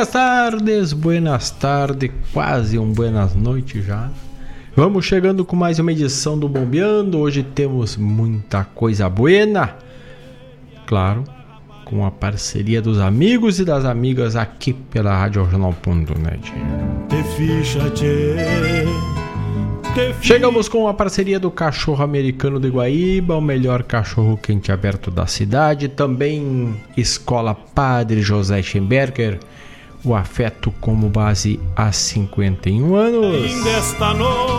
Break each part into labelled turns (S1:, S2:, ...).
S1: Buenas tardes, buenas tardes, quase um buenas noites já. Vamos chegando com mais uma edição do Bombeando. Hoje temos muita coisa buena. Claro, com a parceria dos amigos e das amigas aqui pela Rádio Regional.net. Chegamos com a parceria do Cachorro Americano de Guaíba, o melhor cachorro quente aberto da cidade. Também Escola Padre José Schemberger o afeto como base há 51 anos.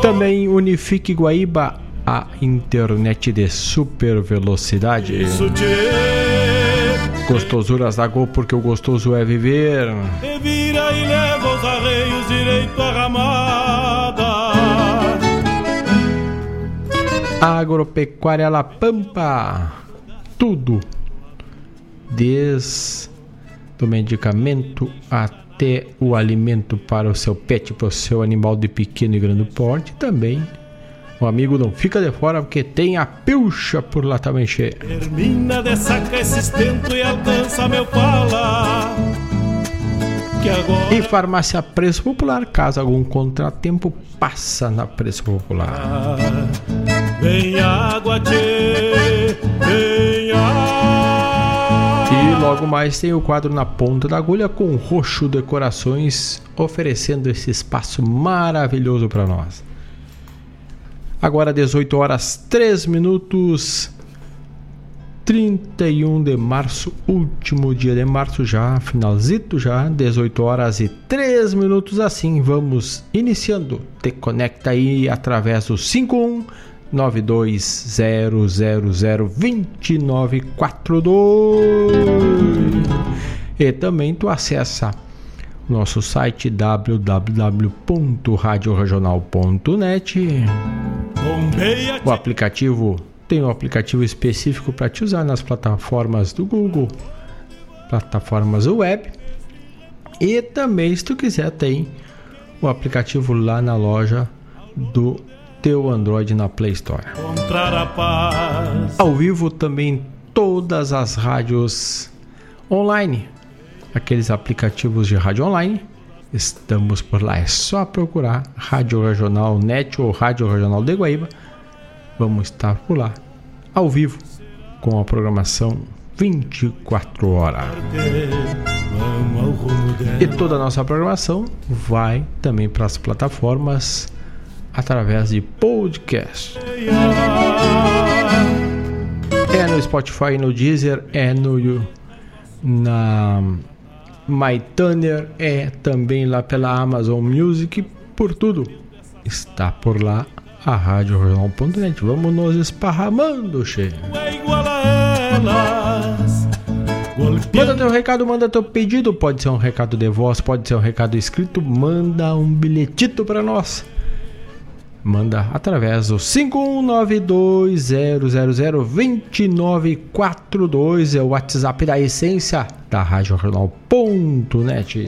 S1: Também Unifique Guaíba, a internet de super velocidade. Gostosuras da Go, porque o gostoso é viver. vira e leva os arreios direito à ramada. Agropecuária La Pampa. Tudo. Desde do medicamento até o alimento para o seu pet, para o seu animal de pequeno e grande porte também. O amigo não fica de fora porque tem a pilcha por lá também cheia. Termina de sacar esse e alcança meu pala. Agora... E farmácia Preço Popular, caso algum contratempo, passa na Preço Popular. Vem água, tchê, vem logo mais tem o quadro na ponta da agulha com roxo decorações oferecendo esse espaço maravilhoso para nós. Agora 18 horas 3 minutos 31 de março, último dia de março já, finalzito já, 18 horas e 3 minutos assim, vamos iniciando. Te conecta aí através do 51 920002942 e também tu acessa nosso site www.radioregional.net o aplicativo tem um aplicativo específico para te usar nas plataformas do Google plataformas web. E também se tu quiser tem o aplicativo lá na loja do teu Android na Play Store. Ao vivo também todas as rádios online, aqueles aplicativos de rádio online. Estamos por lá, é só procurar Rádio Regional Net ou Rádio Regional de Guaíba. Vamos estar por lá, ao vivo, com a programação 24 horas. E toda a nossa programação vai também para as plataformas através de podcast. É no Spotify, no Deezer, é no na MyTuner, é também lá pela Amazon Music, por tudo. Está por lá a Rádio Regional.net. Vamos nos esparramando, che. Igual a elas, Manda teu recado, manda teu pedido. Pode ser um recado de voz, pode ser um recado escrito. Manda um bilhetito para nós. Manda através do 51920002942 é o WhatsApp da essência da Rádio Jornal.net.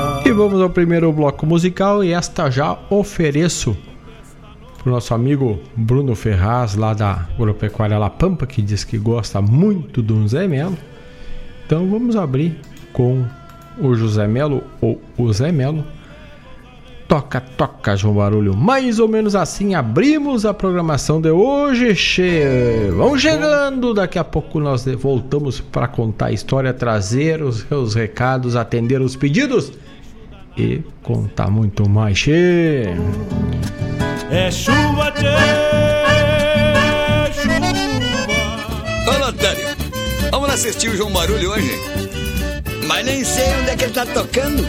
S1: Vamos ao primeiro bloco musical e esta já ofereço pro nosso amigo Bruno Ferraz lá da Agropecuária La Pampa que diz que gosta muito do Zé Melo. Então vamos abrir com o José Melo ou o Zé Melo Toca, toca, João Barulho. Mais ou menos assim abrimos a programação de hoje. Che... Vamos chegando. Daqui a pouco nós voltamos para contar a história, trazer os seus recados, atender os pedidos e contar muito mais. Che...
S2: É chuva, tchê, chuva.
S3: Ô, Lotário, vamos assistir o João Barulho hoje? Mas nem sei onde é que ele tá tocando.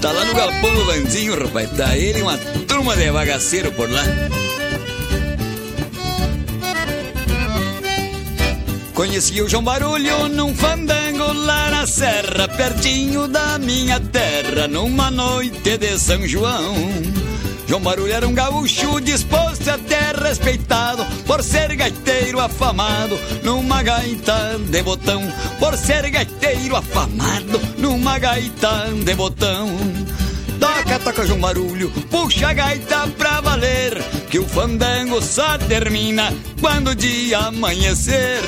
S3: Tá lá no galpão do Landinho, rapaz. Tá ele e uma turma de bagaceiro por lá. Conheci o João Barulho num fandango lá na serra, pertinho da minha terra, numa noite de São João. João Barulho era um gaúcho disposto até respeitado por ser gaiteiro afamado numa gaita de botão. Por ser gaiteiro afamado numa gaita de botão. Toca, toca João Barulho, puxa a gaita pra valer, que o fandango só termina quando o dia amanhecer.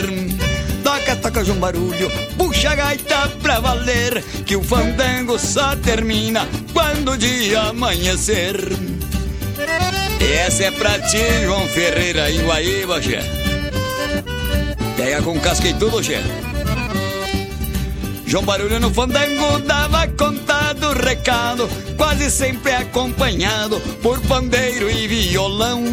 S3: Toca, toca João Barulho, puxa a gaita pra valer, que o fandango só termina quando o dia amanhecer. Essa é pra ti, João Ferreira, em Guaíba, Gé. Pega com casca e tudo, Gé. João Barulho no fandango dava conta do recado, quase sempre acompanhado por pandeiro e violão.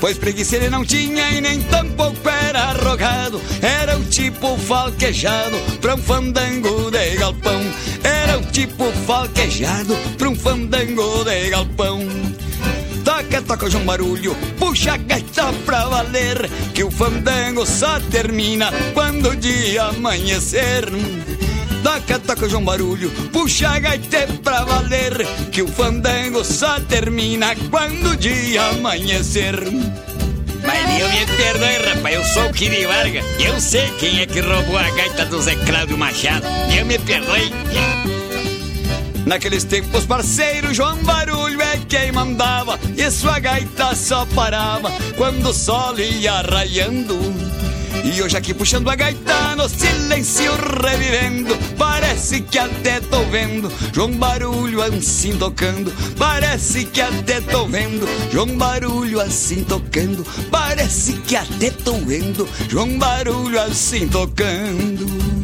S3: Pois preguiça ele não tinha e nem tampouco era arrogado. Era o tipo falquejado pra um fandango de galpão. Era o tipo falquejado pra um fandango de galpão. Toca, toca João Barulho, puxa a gaita pra valer, que o fandango só termina quando o dia amanhecer. Toca, toca João Barulho, puxa a gaita pra valer, que o fandango só termina quando o dia amanhecer. Mas eu me perdoe, rapaz, eu sou o Kiri Varga. Eu sei quem é que roubou a gaita do Zé Cláudio Machado. Eu me perdoe. Naqueles tempos, parceiro, João Barulho é quem mandava E sua gaita só parava quando o sol ia raiando E hoje aqui puxando a gaita no silêncio revivendo. Parece que até tô vendo João Barulho assim tocando. Parece que até tô vendo João Barulho assim tocando. Parece que até tô vendo João Barulho assim tocando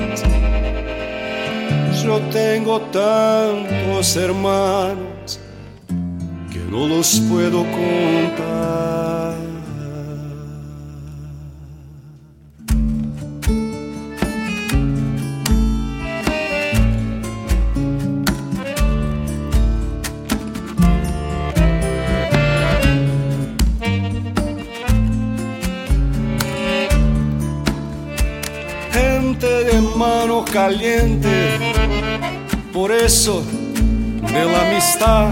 S4: Yo tengo tantos hermanos que no los puedo contar. Gente de mano caliente, por eso de la amistad,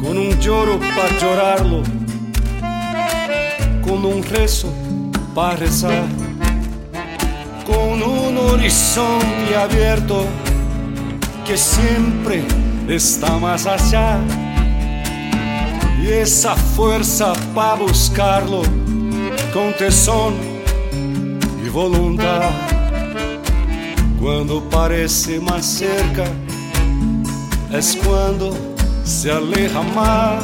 S4: con un lloro para llorarlo, con un rezo para rezar, con un horizonte abierto que siempre está más allá, y esa fuerza para buscarlo con tesón y voluntad. Cuando parece más cerca, es cuando se aleja más.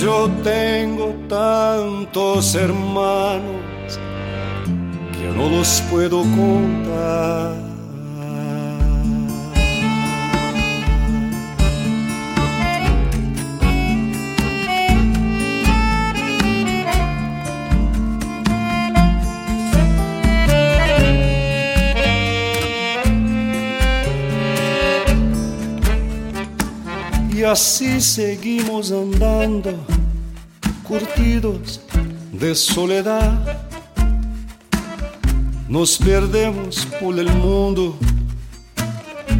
S4: Yo tengo tantos hermanos que no los puedo contar. Y así seguimos andando, curtidos de soledad. Nos perdemos por el mundo,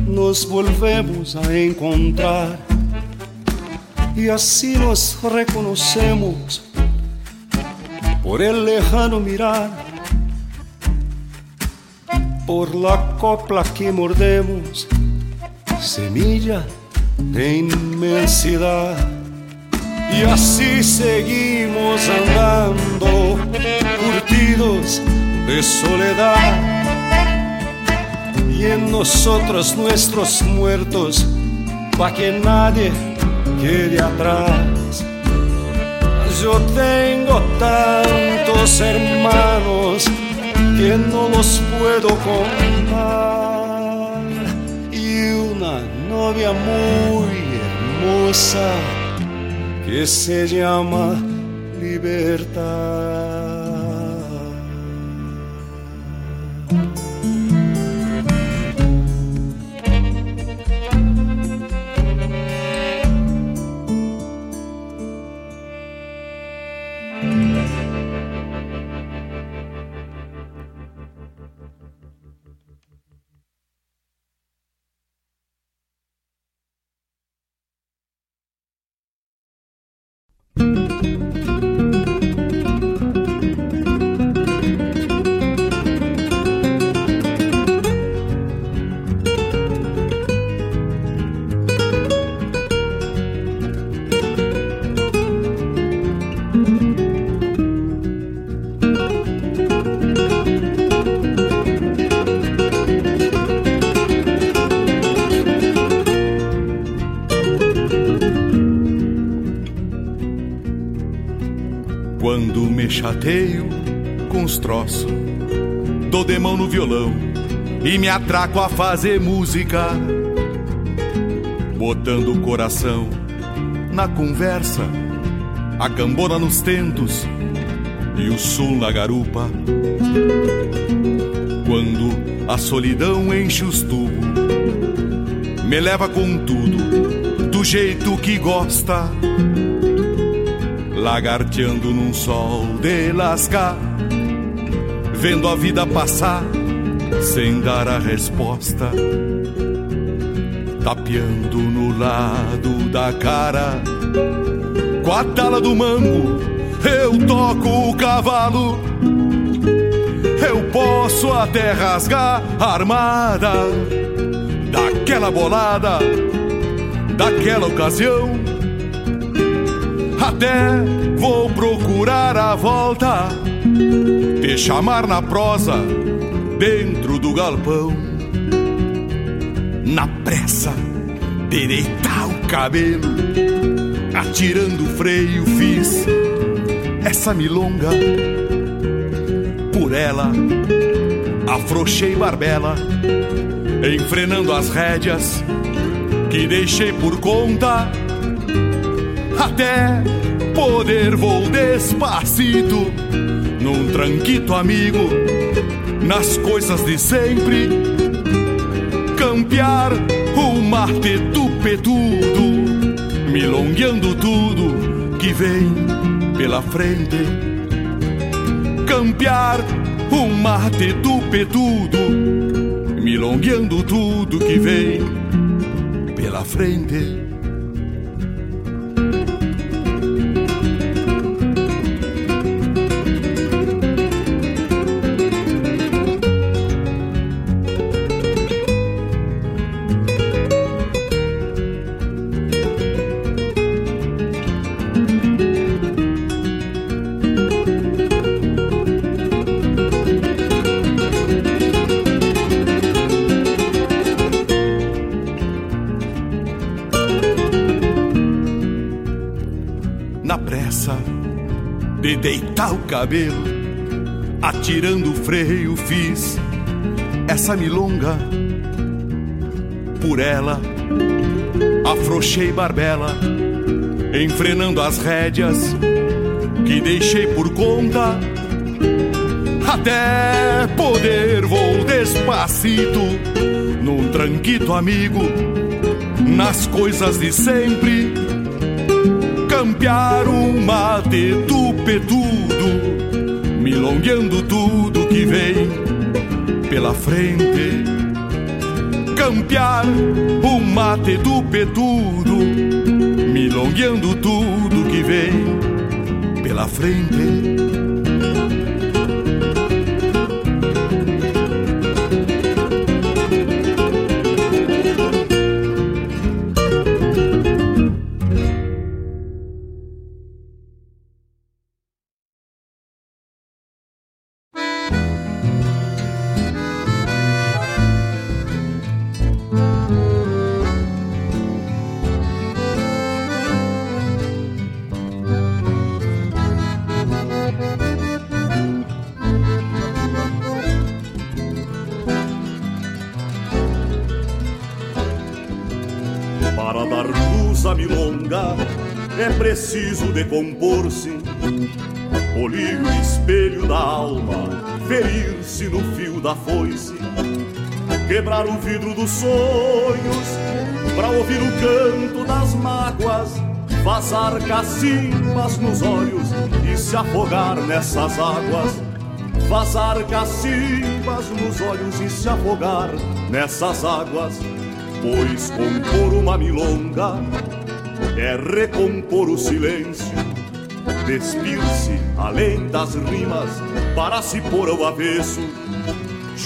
S4: nos volvemos a encontrar. Y así nos reconocemos por el lejano mirar, por la copla que mordemos, semilla de inmensidad. Y así seguimos andando, curtidos de soledad. Y en nosotros nuestros muertos, pa' que nadie quede atrás. Yo tengo tantos hermanos que no los puedo contar. Una novia muy hermosa que se llama libertad.
S5: Chateio com os troços, dou de mão no violão e me atraco a fazer música, botando o coração na conversa, a cambona nos tentos e o sul na garupa. Quando a solidão enche os tubos, me leva com tudo, do jeito que gosta lagarteando num sol de lascar, vendo a vida passar sem dar a resposta, tapeando no lado da cara, com a tala do mango eu toco o cavalo. Eu posso até rasgar a armada
S6: naquela bolada daquela ocasião. Até vou procurar a volta, te chamar na prosa dentro do galpão. Na pressa, direitar o cabelo, atirando o freio, fiz essa milonga. Por ela, afrouxei barbela, enfrenando as rédeas que deixei por conta. Até poder vou despacito, num tranquito amigo, nas coisas de sempre. Campear o mate tupetudo, milongueando tudo que vem pela frente. Campear o mate tupetudo, milongueando tudo que vem pela frente. Cabelo, atirando o freio, fiz essa milonga. Por ela, afrouxei barbela, enfrenando as rédeas que deixei por conta. Até poder vou despacito, num tranquito amigo, nas coisas de sempre campear um mate tupetudo, milongueando tudo que vem pela frente. Campear um mate tupetudo, milongueando tudo que vem pela frente.
S5: Vidro dos sonhos, para ouvir o canto das mágoas, vazar cacimbas nos olhos e se afogar nessas águas. Vazar cacimbas nos olhos e se afogar nessas águas, pois compor uma milonga é recompor o silêncio, despir-se além das rimas para se pôr ao avesso,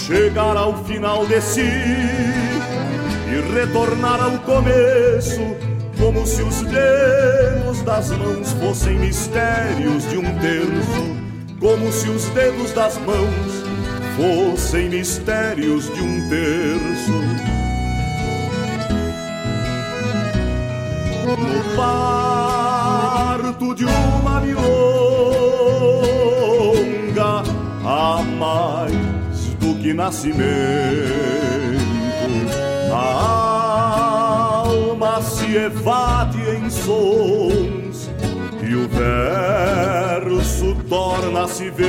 S5: chegar ao final de si e retornar ao começo, como se os dedos das mãos fossem mistérios de um terço, como se os dedos das mãos fossem mistérios de um terço. no parto de uma milonga há mais do que nascimento. A alma se evade em sons e o verso torna-se vento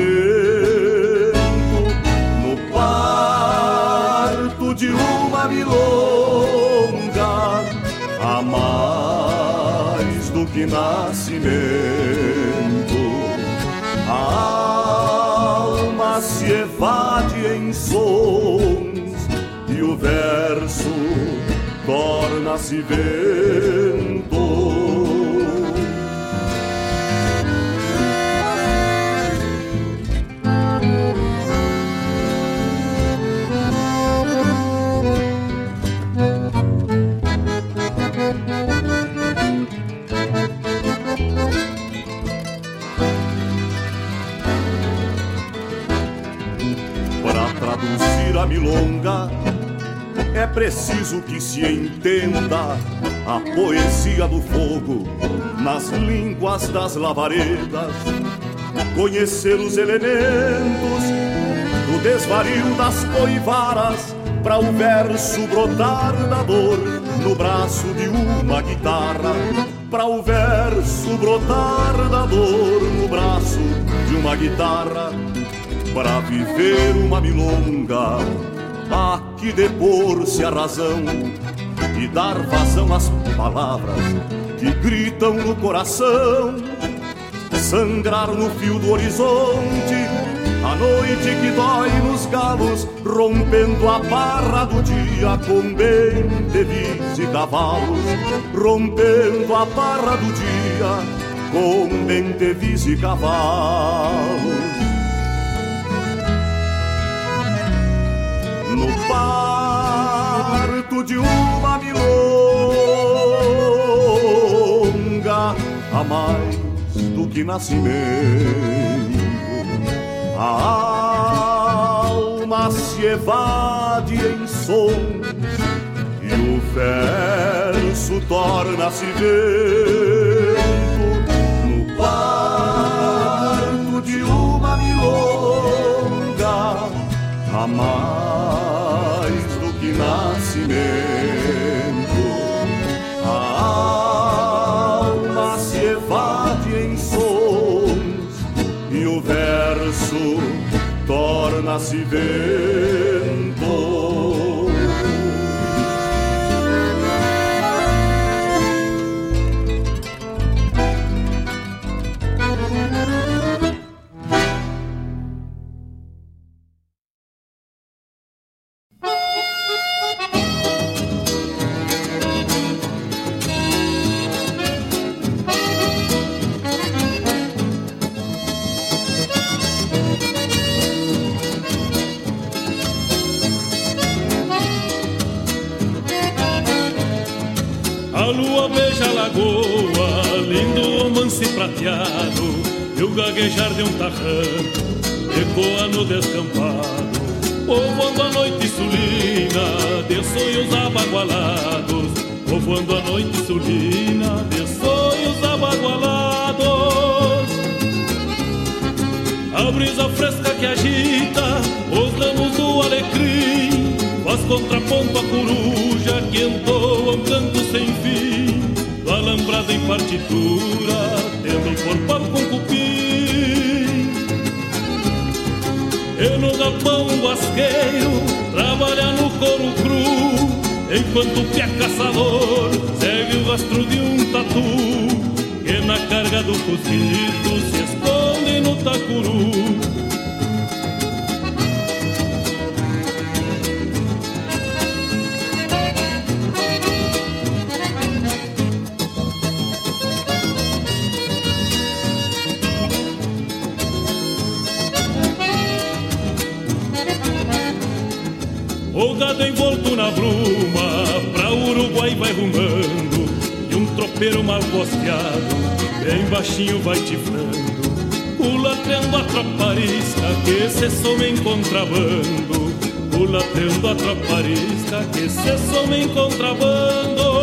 S5: no parto de uma milonga há mais que nascimento. A evade em sons e o verso torna-se vento. A milonga, é preciso que se entenda a poesia do fogo nas línguas das lavaredas, conhecer os elementos do desvario das coivaras para o verso brotar da dor no braço de uma guitarra, para o verso brotar da dor no braço de uma guitarra, para viver uma milonga, há que depor-se a razão e dar vazão às palavras que gritam no coração, sangrar no fio do horizonte a noite que dói nos galos, rompendo a barra do dia com bentevis e cavalos. Rompendo a barra do dia com bentevis e cavalos. No parto de uma milonga, a mais do que nascimento. A alma se evade em sons e o verso torna-se vento. No parto de uma milonga a mais do que nascimento. torna-se vento.
S2: Gaguejar de um tarrano Ecoa no descampado. Povoando a noite sulina De sonhos abagualados. Povoando a noite sulina De sonhos abagualados. A brisa fresca que agita Os ramos do alecrim Faz contraponto a coruja Que entoa um canto sem fim Do alambrado em partitura Tendo por palco com cupim E no galpão basqueiro trabalha no couro cru. Enquanto o pé caçador segue o rastro de um tatu Que na carga do cozito se esconde no tacuru tropeiro mal posteado, bem baixinho vai tifrando, culatreando a troparisca que se soma em contrabando, culatreando a troparisca que se soma em contrabando.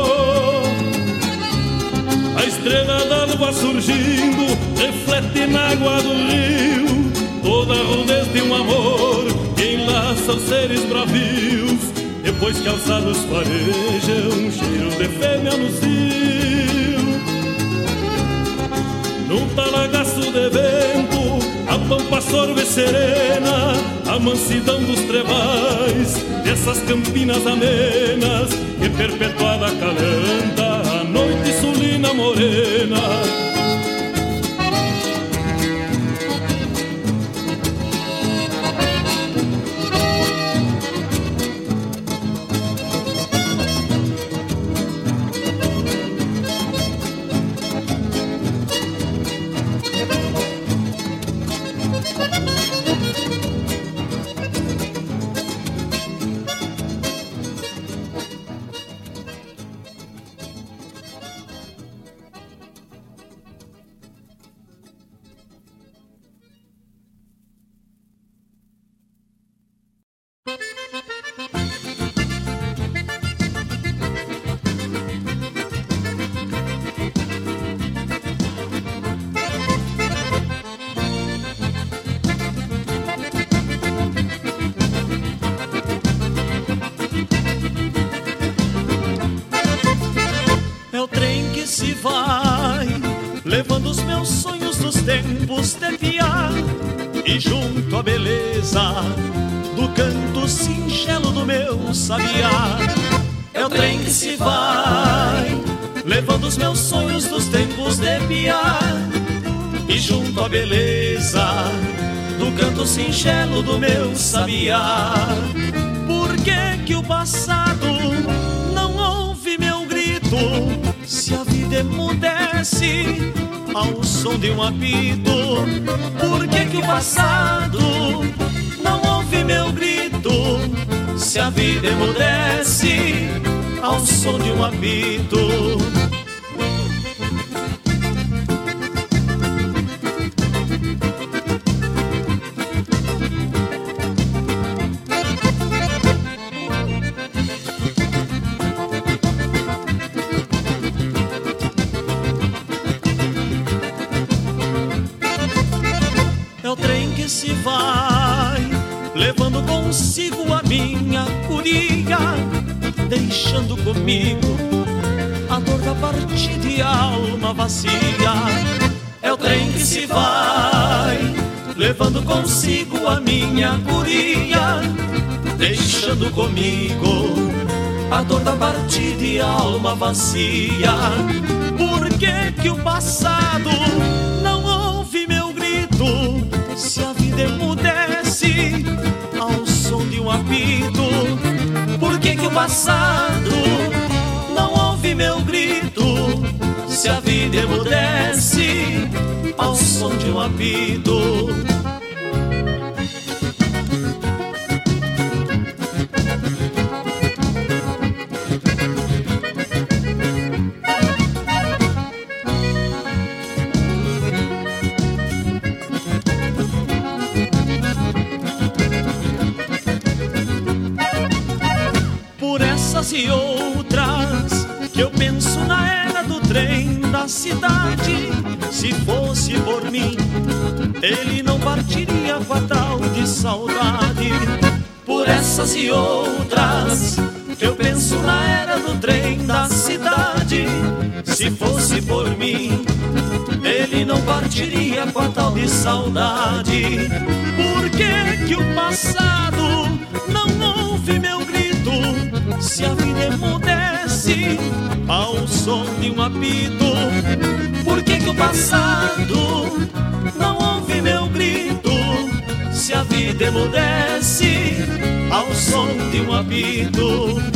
S2: A estrela d'alva surgindo, reflete na água do rio, toda a rudez de um amor que enlaça os seres bravios depois que alçados farejam um cheiro de fêmea no cio Num talagaço de vento A pampa sorve serena A mansidão dos trevais Dessas campinas amenas Que perpetuada calanta A noite sulina morena
S7: canto singelo do meu sabiá. Por que que o passado não ouve meu grito? Se a vida emudece ao som de um apito, por que que o passado não ouve meu grito? Se a vida emudece ao som de um apito. Deixando comigo a dor da partida e a alma vazia. É o trem que se vai, levando consigo a minha curia, deixando comigo a dor da partida e a alma vazia. Por que que o passado não ouve meu grito? Se a vida emudece ao som de um apito o passado não ouve meu grito? Se a vida emudece ao som de um apito ele não partiria com a tal de saudade. Por essas e outras eu penso na era do trem da cidade. Se fosse por mim, ele não partiria com a tal de saudade. Por que que o passado não ouve meu se a vida emudece ao som de um apito, por que que o passado Se a vida emudece ao som de um apito.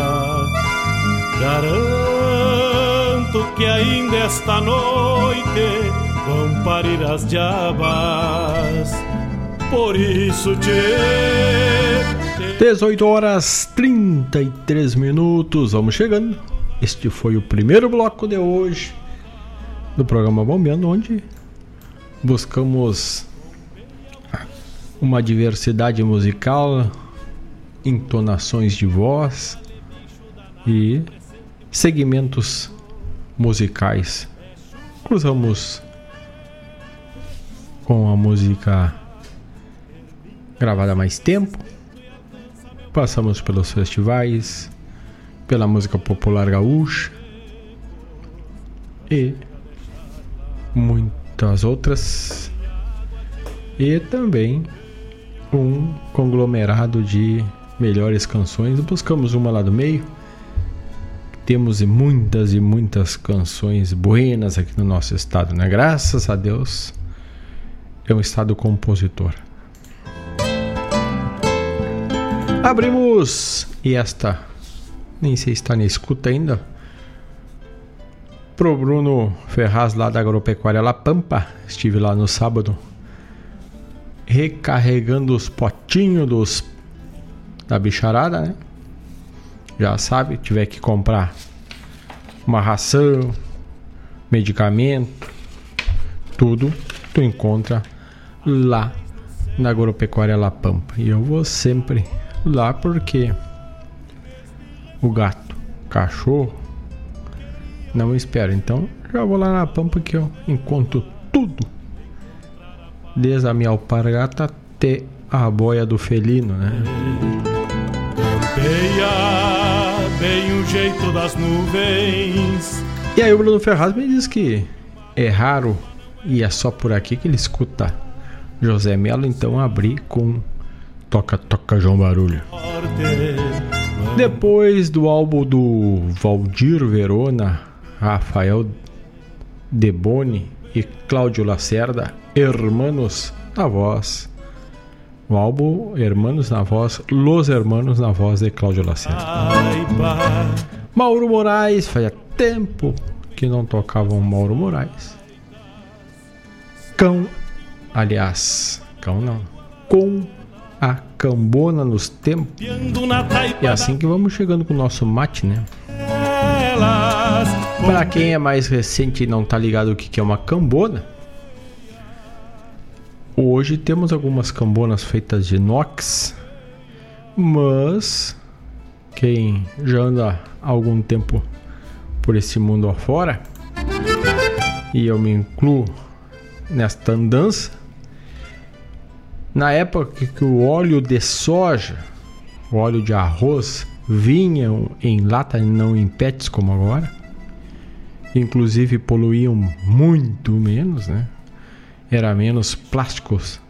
S2: Garanto que ainda esta noite vão parir as diabas. Por isso te
S1: 18 horas 33 minutos, vamos chegando. Este foi o primeiro bloco de hoje do programa Bombeando, onde buscamos uma diversidade musical, entonações de voz e segmentos musicais. Cruzamos com a música gravada há mais tempo. Passamos pelos festivais, pela música popular gaúcha e muitas outras. E também um conglomerado de melhores canções. Buscamos uma lá do meio temos muitas e muitas canções buenas aqui no nosso estado, né? Graças a Deus é um estado compositor. Abrimos e esta nem sei se está na escuta ainda. Pro Bruno Ferraz lá da Agropecuária La Pampa, estive lá no sábado recarregando os potinhos dos da bicharada, né? Já sabe, tiver que comprar uma ração, medicamento, tudo tu encontra lá na Agropecuária La Pampa. E eu vou sempre lá porque o gato, cachorro, não espera. Então já vou lá na Pampa que eu encontro tudo. Desde a minha alpargata até a boia do felino, né?
S2: Campeia o jeito das nuvens.
S1: E aí o Bruno Ferraz me diz que é raro e é só por aqui que ele escuta José Melo, então abri com Toca Toca João Barulho. Depois do álbum do Valdir Verona, Rafael Deboni e Cláudio Lacerda, Hermanos na voz o álbum Hermanos na voz, Los Hermanos na voz de Cláudio Lacerda. Mauro Moraes, fazia tempo que não tocavam Mauro Moraes. Cão, aliás, cão não, com a cambona nos tempos. E é assim que vamos chegando com o nosso mate, né? Para quem é mais recente e não tá ligado o que é uma cambona, hoje temos algumas cambonas feitas de inox, mas quem já anda há algum tempo por esse mundo afora, e eu me incluo nesta andança, na época que o óleo de soja, o óleo de arroz, vinham em lata e não em pets como agora, inclusive poluíam muito menos, né? Era menos plásticos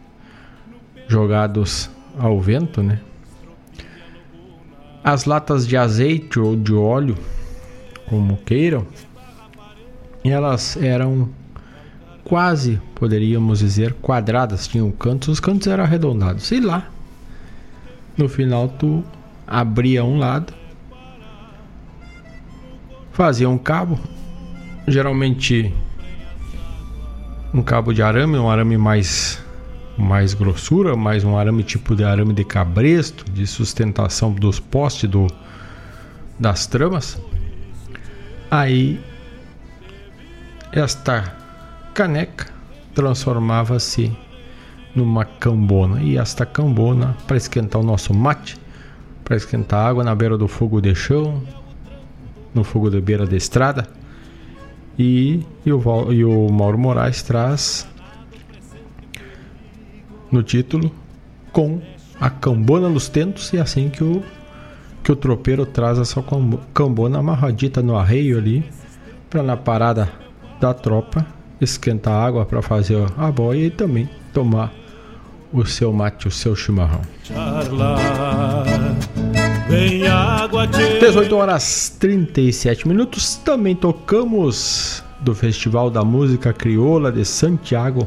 S1: jogados ao vento, né? As latas de azeite ou de óleo, como queiram, elas eram quase, poderíamos dizer, quadradas, tinham cantos, os cantos eram arredondados. E lá, no final, tu abria um lado, fazia um cabo, geralmente um cabo de arame, um arame mais mais grossura, mais um arame tipo de arame de cabresto, de sustentação dos postes do das tramas. Aí esta caneca transformava-se numa cambona. E esta cambona, para esquentar o nosso mate, para esquentar água na beira do fogo de chão, no fogo de beira da estrada. E, e, o, e o Mauro Moraes traz no título com a cambona nos tentos e assim que o que o tropeiro traz essa cambona amarradita no arreio ali para na parada da tropa esquentar água para fazer a boia e também tomar o seu mate, o seu chimarrão. 18 horas 37 minutos. Também tocamos do Festival da Música Crioula de Santiago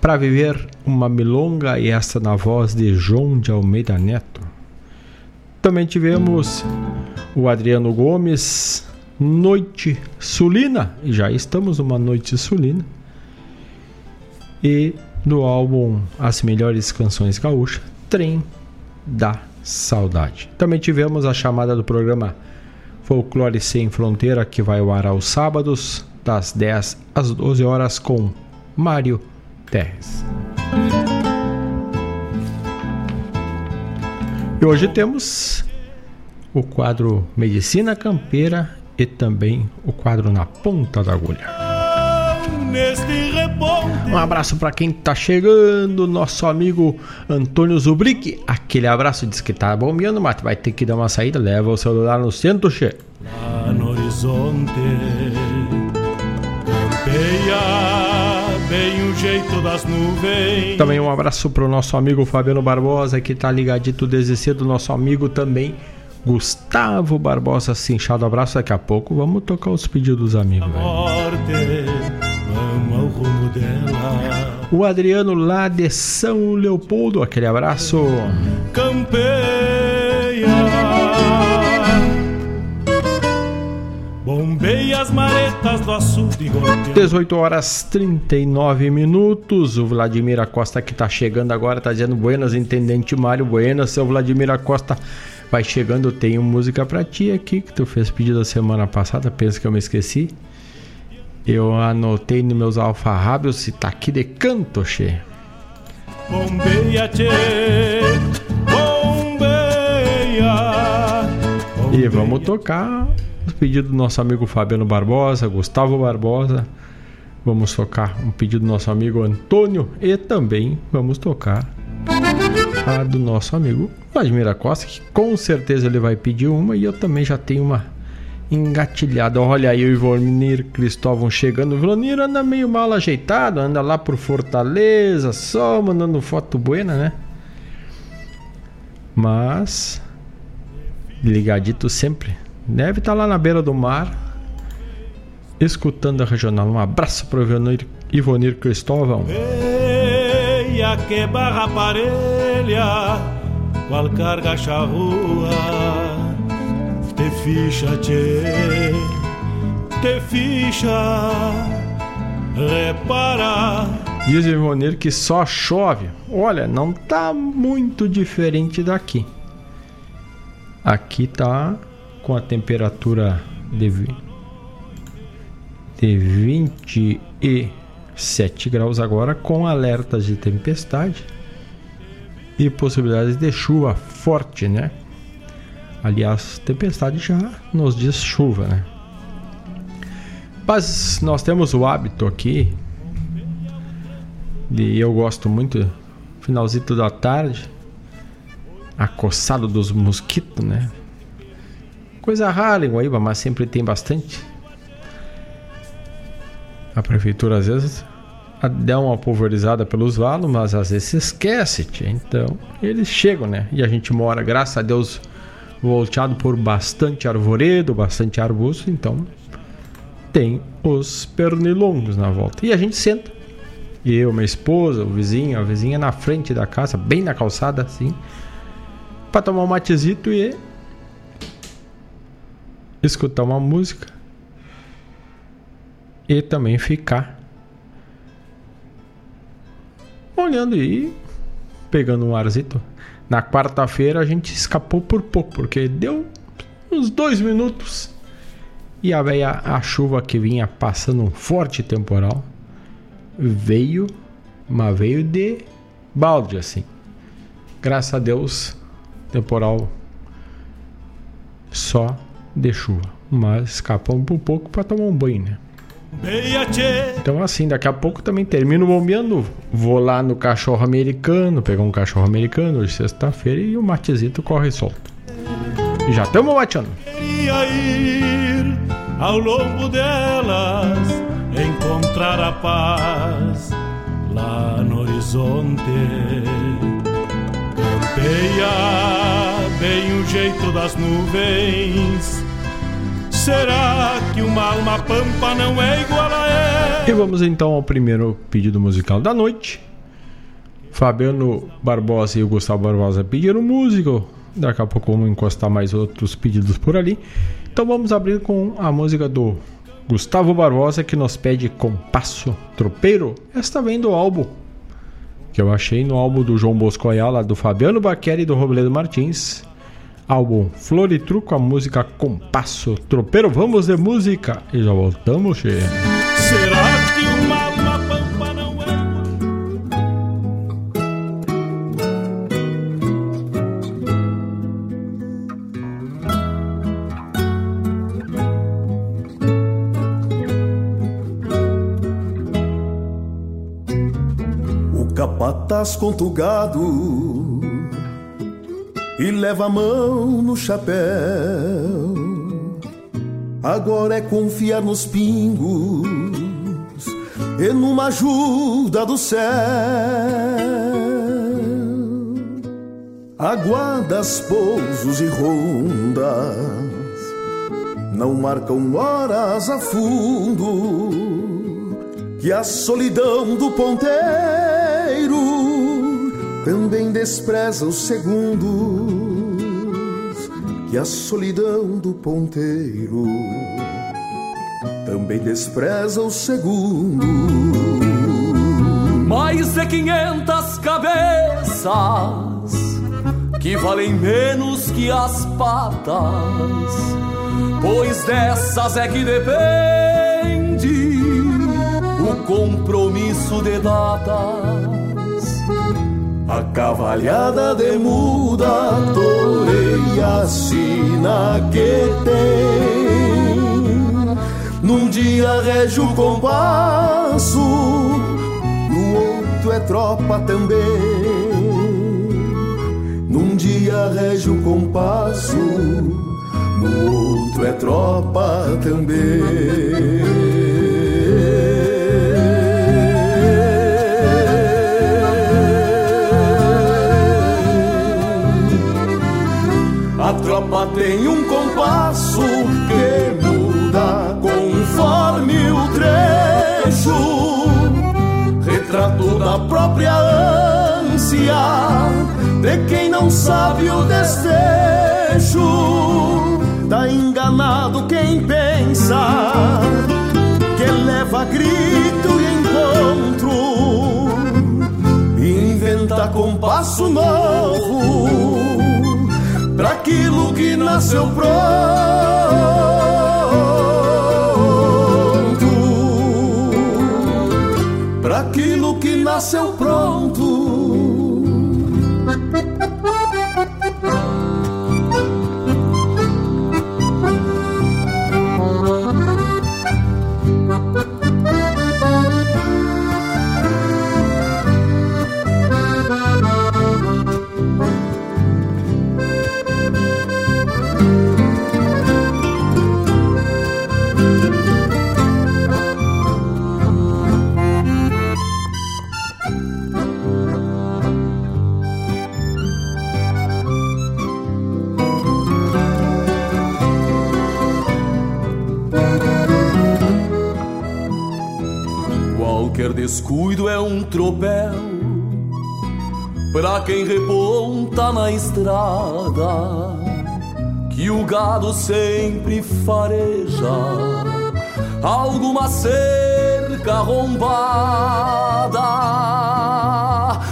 S1: para viver uma milonga e esta na voz de João de Almeida Neto. Também tivemos o Adriano Gomes Noite Sulina, e já estamos numa Noite Sulina, e do álbum As Melhores Canções Gaúcha, Trem da Saudade. Também tivemos a chamada do programa Folclore Sem Fronteira, que vai ao ar aos sábados, das 10 às 12 horas, com Mário Terres. E hoje temos o quadro Medicina Campeira e também o quadro Na Ponta da Agulha. Um abraço para quem tá chegando, nosso amigo Antônio Zubrick. Aquele abraço, diz que tá bombeando, mas vai ter que dar uma saída. Leva o celular no centro, che.
S2: Lá no horizonte, campeia bem o jeito das nuvens.
S1: Também um abraço pro nosso amigo Fabiano Barbosa, que tá ligadito desde cedo, nosso amigo também Gustavo Barbosa Cinchado. Abraço daqui a pouco. Vamos tocar os pedidos dos amigos. O Adriano lá de São Leopoldo. Aquele abraço.
S2: Campeia. Bombei as maretas do açude
S1: 18 horas 39 minutos. O Vladimir Acosta que tá chegando agora, tá dizendo buenas, intendente Mário Buenas, seu Vladimir Acosta vai chegando, tenho música pra ti aqui que tu fez pedido a semana passada, pensa que eu me esqueci. Eu anotei nos meus alfarrábios se tá aqui de canto, che.
S2: Bombeia, tchê, bombeia,
S1: E vamos tocar os pedidos do nosso amigo Fabiano Barbosa, Gustavo Barbosa. Vamos tocar um pedido do nosso amigo Antônio e também vamos tocar a do nosso amigo Vladimir Costa, que com certeza ele vai pedir uma e eu também já tenho uma engatilhada. Olha aí o Ivonir Cristóvão chegando. O Ivonir anda meio mal ajeitado, anda lá por Fortaleza, só mandando foto buena, né? Mas ligadito sempre. Deve estar tá lá na beira do mar, escutando a regional. Um abraço para o Ivonir, Ivonir Cristóvão.
S2: Veia que barra parelha qual carga charrua te ficha tchê te ficha repara
S1: Diz o Ivonir que só chove. Olha, não tá muito diferente daqui. Aqui tá com a temperatura de, de 27 graus agora, com alertas de tempestade e possibilidades de chuva forte, né? Aliás, tempestade já nos diz chuva, né? Mas nós temos o hábito aqui de eu gosto muito finalzinho da tarde acossado dos mosquitos, né? Coisa rara em Guaíba, mas sempre tem bastante. A prefeitura às vezes dá uma pulverizada pelos valos, mas às vezes esquece, tia. então eles chegam, né? E a gente mora, graças a Deus, volteado por bastante arvoredo, bastante arbusto, então tem os pernilongos na volta. E a gente senta, eu, minha esposa, o vizinho, a vizinha na frente da casa, bem na calçada assim, para tomar um matezito e escutar uma música e também ficar olhando e pegando um arzito. Na quarta-feira a gente escapou por pouco, porque deu uns dois minutos e a veia, a chuva que vinha passando um forte temporal veio, mas veio de balde assim. Graças a Deus, temporal só de chuva, mas escapamos por pouco para tomar um banho, né? Então assim, daqui a pouco também termino bombeando, vou lá no cachorro americano, pegar um cachorro americano hoje sexta-feira e o matezito corre solto. Já estamos mateando.
S2: Queria ir ao longo delas, encontrar a paz lá no horizonte. Campeia bem o jeito das nuvens Será que uma alma pampa não é igual a ela?
S1: E vamos então ao primeiro pedido musical da noite. Fabiano Barbosa e o Gustavo Barbosa pediram música. Daqui a pouco vamos encostar mais outros pedidos por ali. Então vamos abrir com a música do Gustavo Barbosa que nos pede Compasso Tropeiro. Esta vem do álbum que eu achei no álbum do João Bosco Ayala, do Fabiano Baqueri e do Robledo Martins álbum Flor e Truco, a música Compasso Tropeiro. Vamos de música e já voltamos, che.
S2: Será que uma alma pampa não é?
S5: O capataz contugado e leva a mão no chapéu. Agora é confiar nos pingos e numa ajuda do céu. Aguardas pousos e rondas, não marcam horas a fundo, que a solidão do ponteiro também despreza os segundos que a solidão do ponteiro também despreza os segundos.
S8: Mais de quinhentas cabeças que valem menos que as patas, pois dessas é que depende o compromisso de datas a cavalhada de muda toreia a sina que tem. Num dia rege o compasso No outro é tropa também. Num dia rege o compasso No outro é tropa também tropa tem um compasso que muda conforme o trecho, retrato da própria ânsia de quem não sabe o desfecho. Tá enganado quem pensa que leva grito e encontro, inventa compasso novo para aquilo que nasceu pronto, para aquilo que nasceu pronto. Quem reponta na estrada Que o gado sempre fareja Alguma cerca arrombada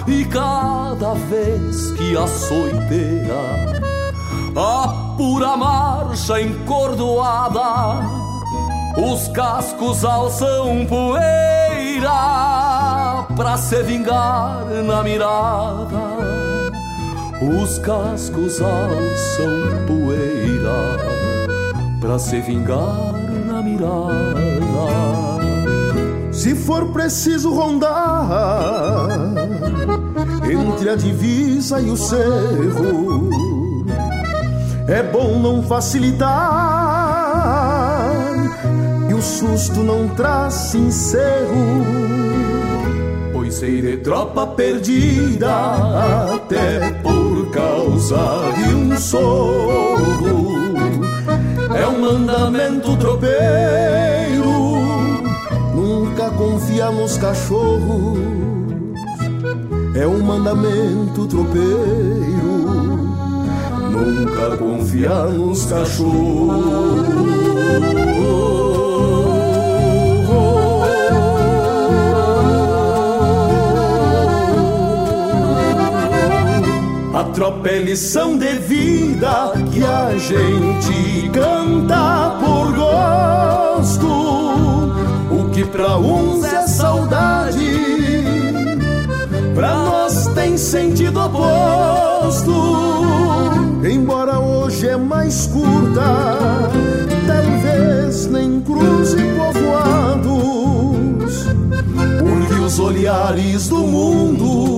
S8: E cada vez que açoiteia A pura marcha encordoada Os cascos alçam poeira pra se vingar na mirada. Os cascos alçam poeira pra se vingar na mirada. Se for preciso rondar entre a divisa e o cerro, é bom não facilitar e o susto não traz sincero pois sei de tropa perdida até por causa de um sorro. É um mandamento tropeiro, nunca confia nos cachorros. É um mandamento tropeiro, nunca confia nos cachorros. É lição de vida que a gente canta por gosto. O que pra uns é saudade, pra nós tem sentido oposto. Embora hoje é mais curta, talvez nem cruze povoados, porque os olhares do mundo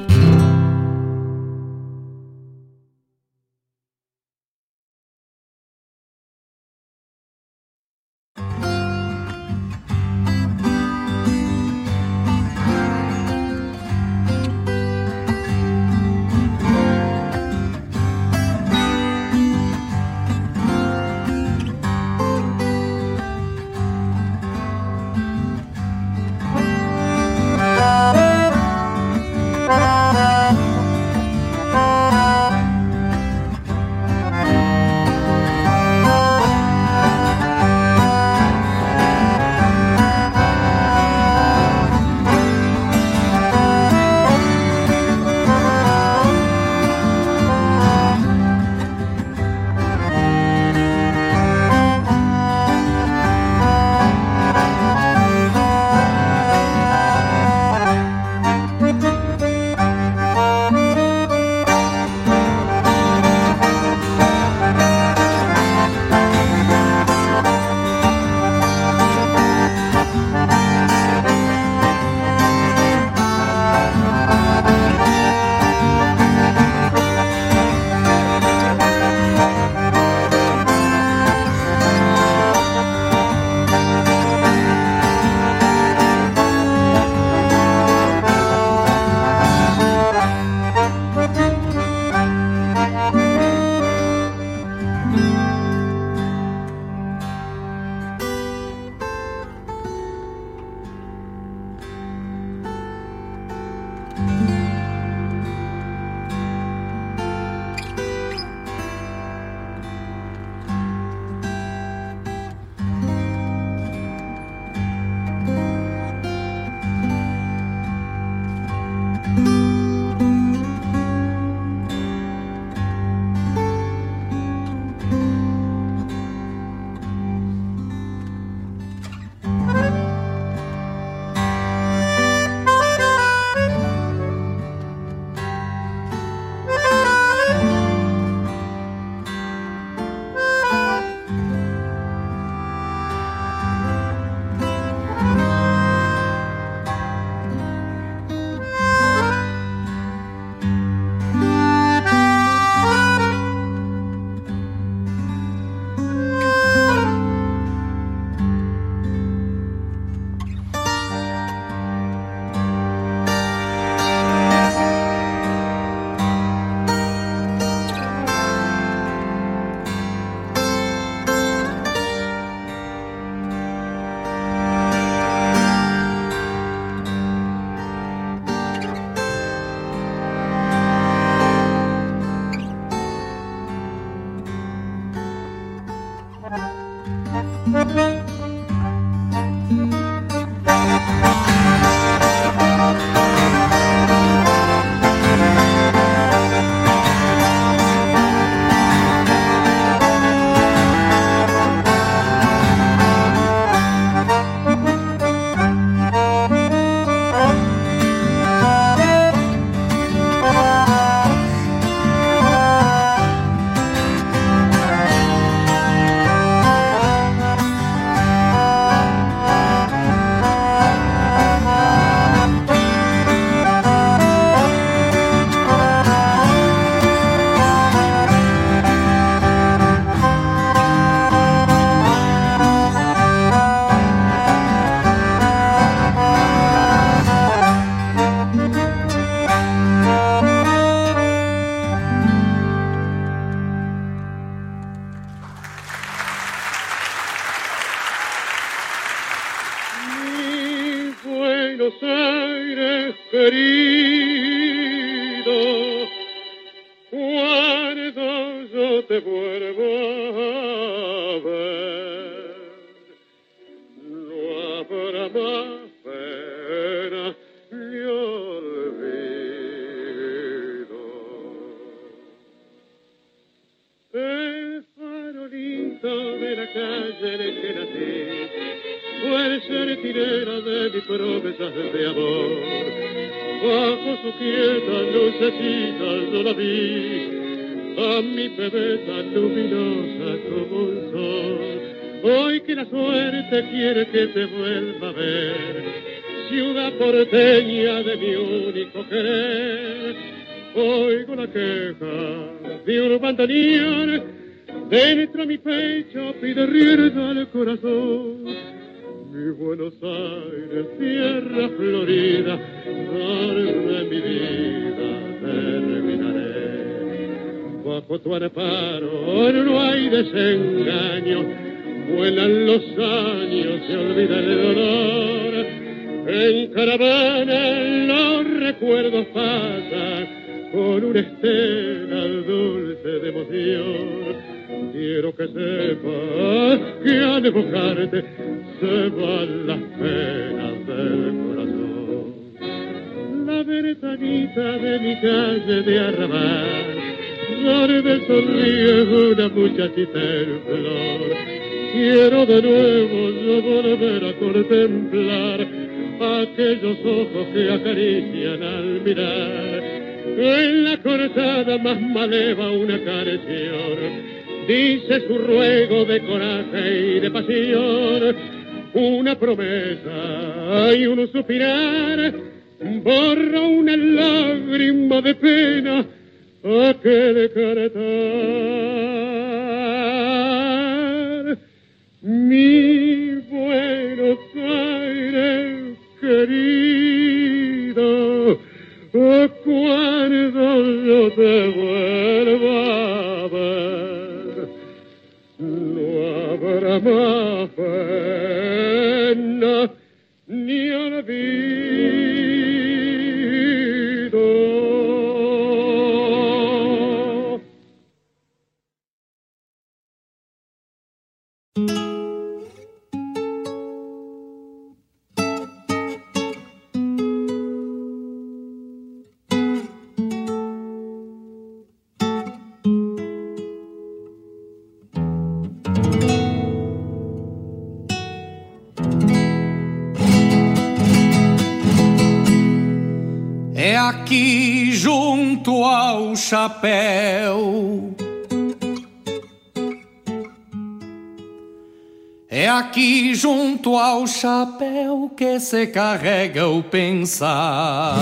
S9: Junto ao chapéu que se carrega o pensar.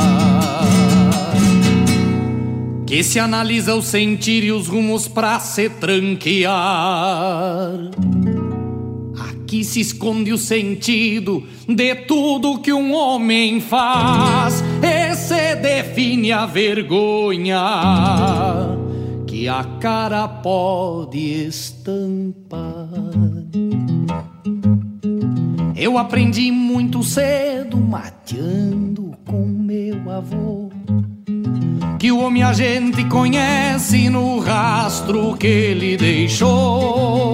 S9: Que se analisa o sentir e os rumos pra se tranquear. Aqui se esconde o sentido de tudo que um homem faz se define a vergonha que a cara pode estampar. Eu aprendi muito cedo, mateando com meu avô, que o homem a gente conhece no rastro que ele deixou,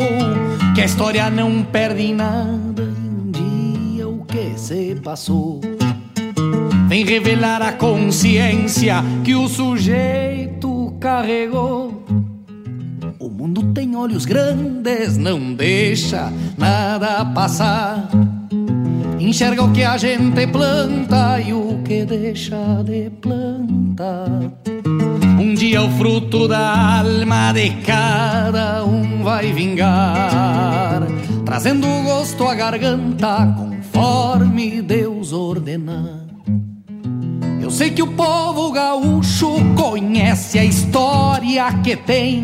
S9: que é história não perde nada e um dia o que se passou vem revelar a consciência que o sujeito carregou. O mundo tem olhos grandes, não deixa nada passar. Enxerga o que a gente planta e o que deixa de plantar. Um dia o fruto da alma de cada um vai vingar, trazendo gosto à garganta conforme Deus ordenar. Eu sei que o povo gaúcho conhece a história que tem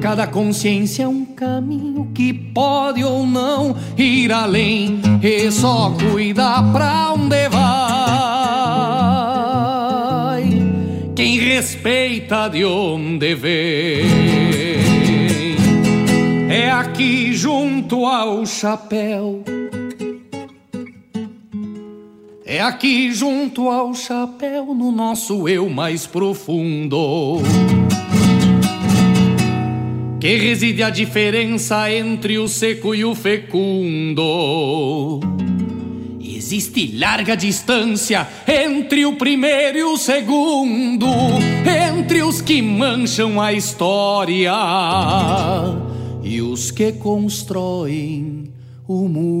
S9: Cada consciência é um caminho que pode ou não ir além, e só cuida pra onde vai. Quem respeita de onde vem. É aqui junto ao chapéu é aqui junto ao chapéu, no nosso eu mais profundo, que reside a diferença entre o seco e o fecundo. Existe larga distância entre o primeiro e o segundo, entre os que mancham a história e os que constroem o mundo.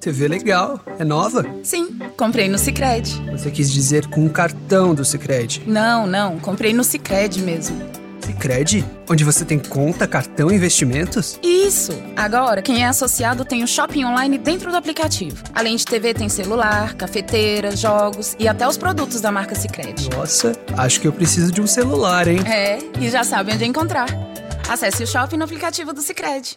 S10: TV legal. É nova?
S11: Sim, comprei no Sicredi.
S10: Você quis dizer com o cartão do Sicredi?
S11: Não, não, comprei no Sicredi mesmo.
S10: Sicredi? Onde você tem conta, cartão e investimentos?
S11: Isso. Agora, quem é associado tem o shopping online dentro do aplicativo. Além de TV, tem celular, cafeteira, jogos e até os produtos da marca Sicredi.
S10: Nossa, acho que eu preciso de um celular, hein?
S11: É, e já sabe onde encontrar. Acesse o shopping no aplicativo do Sicredi.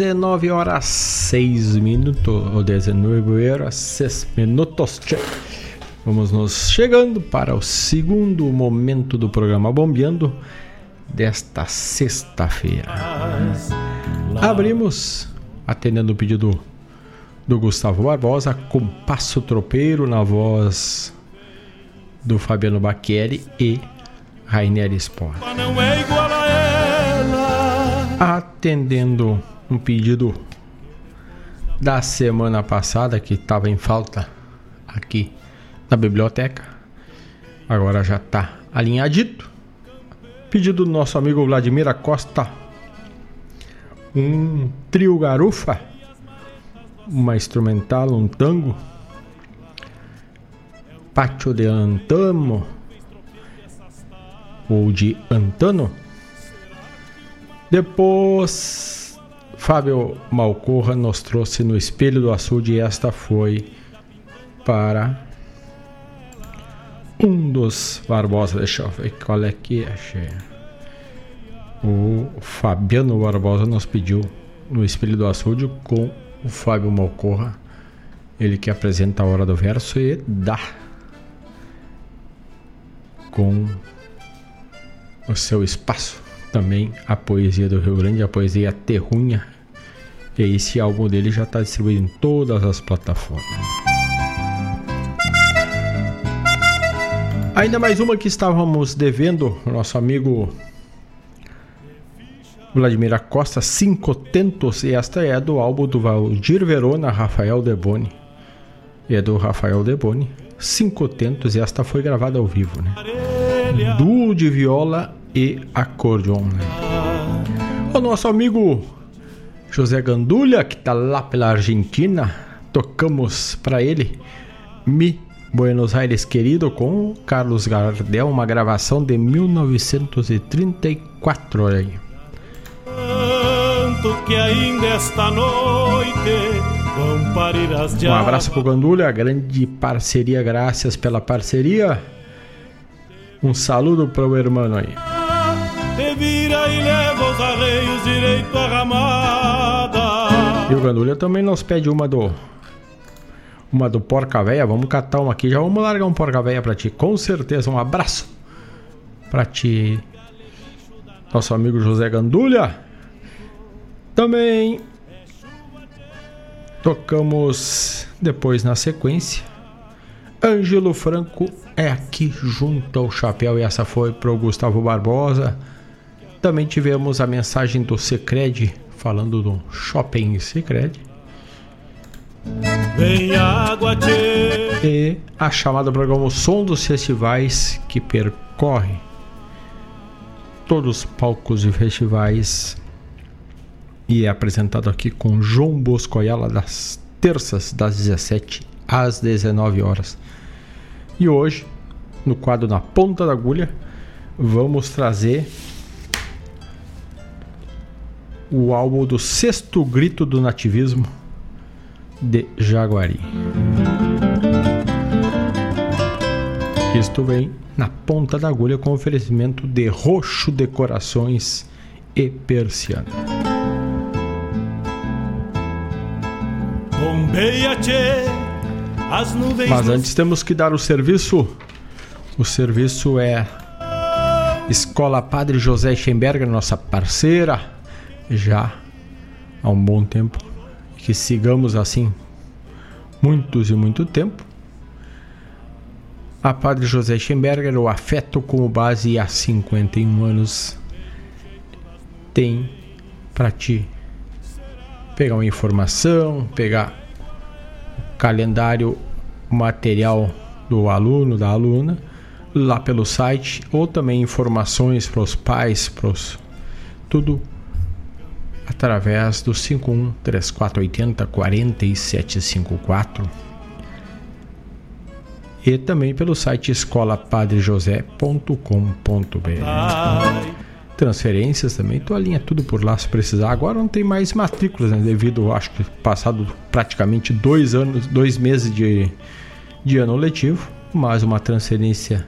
S1: 19 horas 6 minutos, ou 19 horas 6 minutos. Vamos nos chegando para o segundo momento do programa Bombeando desta sexta-feira. Abrimos atendendo o pedido do Gustavo Barbosa, Compasso Tropeiro na voz do Fabiano Bacchieri e Rainer Sport.
S2: É.
S1: Atendendo um pedido da semana passada que estava em falta aqui na biblioteca. Agora já está alinhadito. Pedido do nosso amigo Vladimir Acosta. Um trio garufa. Uma instrumental, um tango. Pátio de Antamo. Ou de Antano. Depois, Fábio Malcorra nos trouxe no Espelho do Açude e esta foi para um dos Barbosa. Deixa eu ver qual é que é. O Fabiano Barbosa nos pediu no Espelho do Açude com o Fábio Malcorra. Ele que apresenta a Hora do Verso e dá com o seu espaço também a poesia do Rio Grande, a poesia terrunha. E esse álbum dele já está distribuído em todas as plataformas. Ainda mais uma que estávamos devendo, nosso amigo Vladimir Acosta, Cinco Tentos, e esta é do álbum do Valdir Verona, Rafael Deboni. E é do Rafael Deboni, Cinco Tentos, e esta foi gravada ao vivo, né? Duo de viola e acordeon. Né? O nosso amigo José Gandulha, que está lá pela Argentina, tocamos para ele Mi Buenos Aires Querido com Carlos Gardel, uma gravação de 1934, olha aí. Um abraço pro Gandulha, grande parceria, graças pela parceria. Um saludo pro irmão aí.
S2: Te vira e leva os arreios direito à ramada.
S1: E o Gandulha também nos pede uma do uma do Porca Véia. Vamos catar uma aqui. Já vamos largar um Porca Véia pra ti. Com certeza. Um abraço pra ti. Nosso amigo José Gandulha. Também tocamos depois na sequência. Ângelo Franco é aqui junto ao chapéu. E essa foi pro Gustavo Barbosa. Também tivemos a mensagem do Secred falando do Shopping Secred.
S2: Vem água.
S1: E a chamada programa O Som dos Festivais, que percorre todos os palcos e festivais e é apresentado aqui com João Bosco Ayala das terças, das 17 às 19 horas. E hoje, no quadro Na Ponta da Agulha, vamos trazer o álbum do Sexto Grito do Nativismo de Jaguari. Isto vem na ponta da agulha com oferecimento de roxo decorações e persiana. Mas antes temos que dar o serviço. O serviço é Escola Padre José Schemberger, nossa parceira, já há um bom tempo. Que sigamos assim muitos e muito tempo. A Padre José Schemberger, o afeto como base há 51 anos, tem para ti pegar uma informação, pegar o calendário material do aluno, da aluna, lá pelo site, ou também informações para os pais, para os, tudo através do 51 3480 4754 e também pelo site escolapadrejosé.com.br. Transferências também, tu alinha tudo por lá se precisar. Agora não tem mais matrículas, né? Devido, acho que passado praticamente dois anos, dois meses de, de ano letivo, mas uma transferência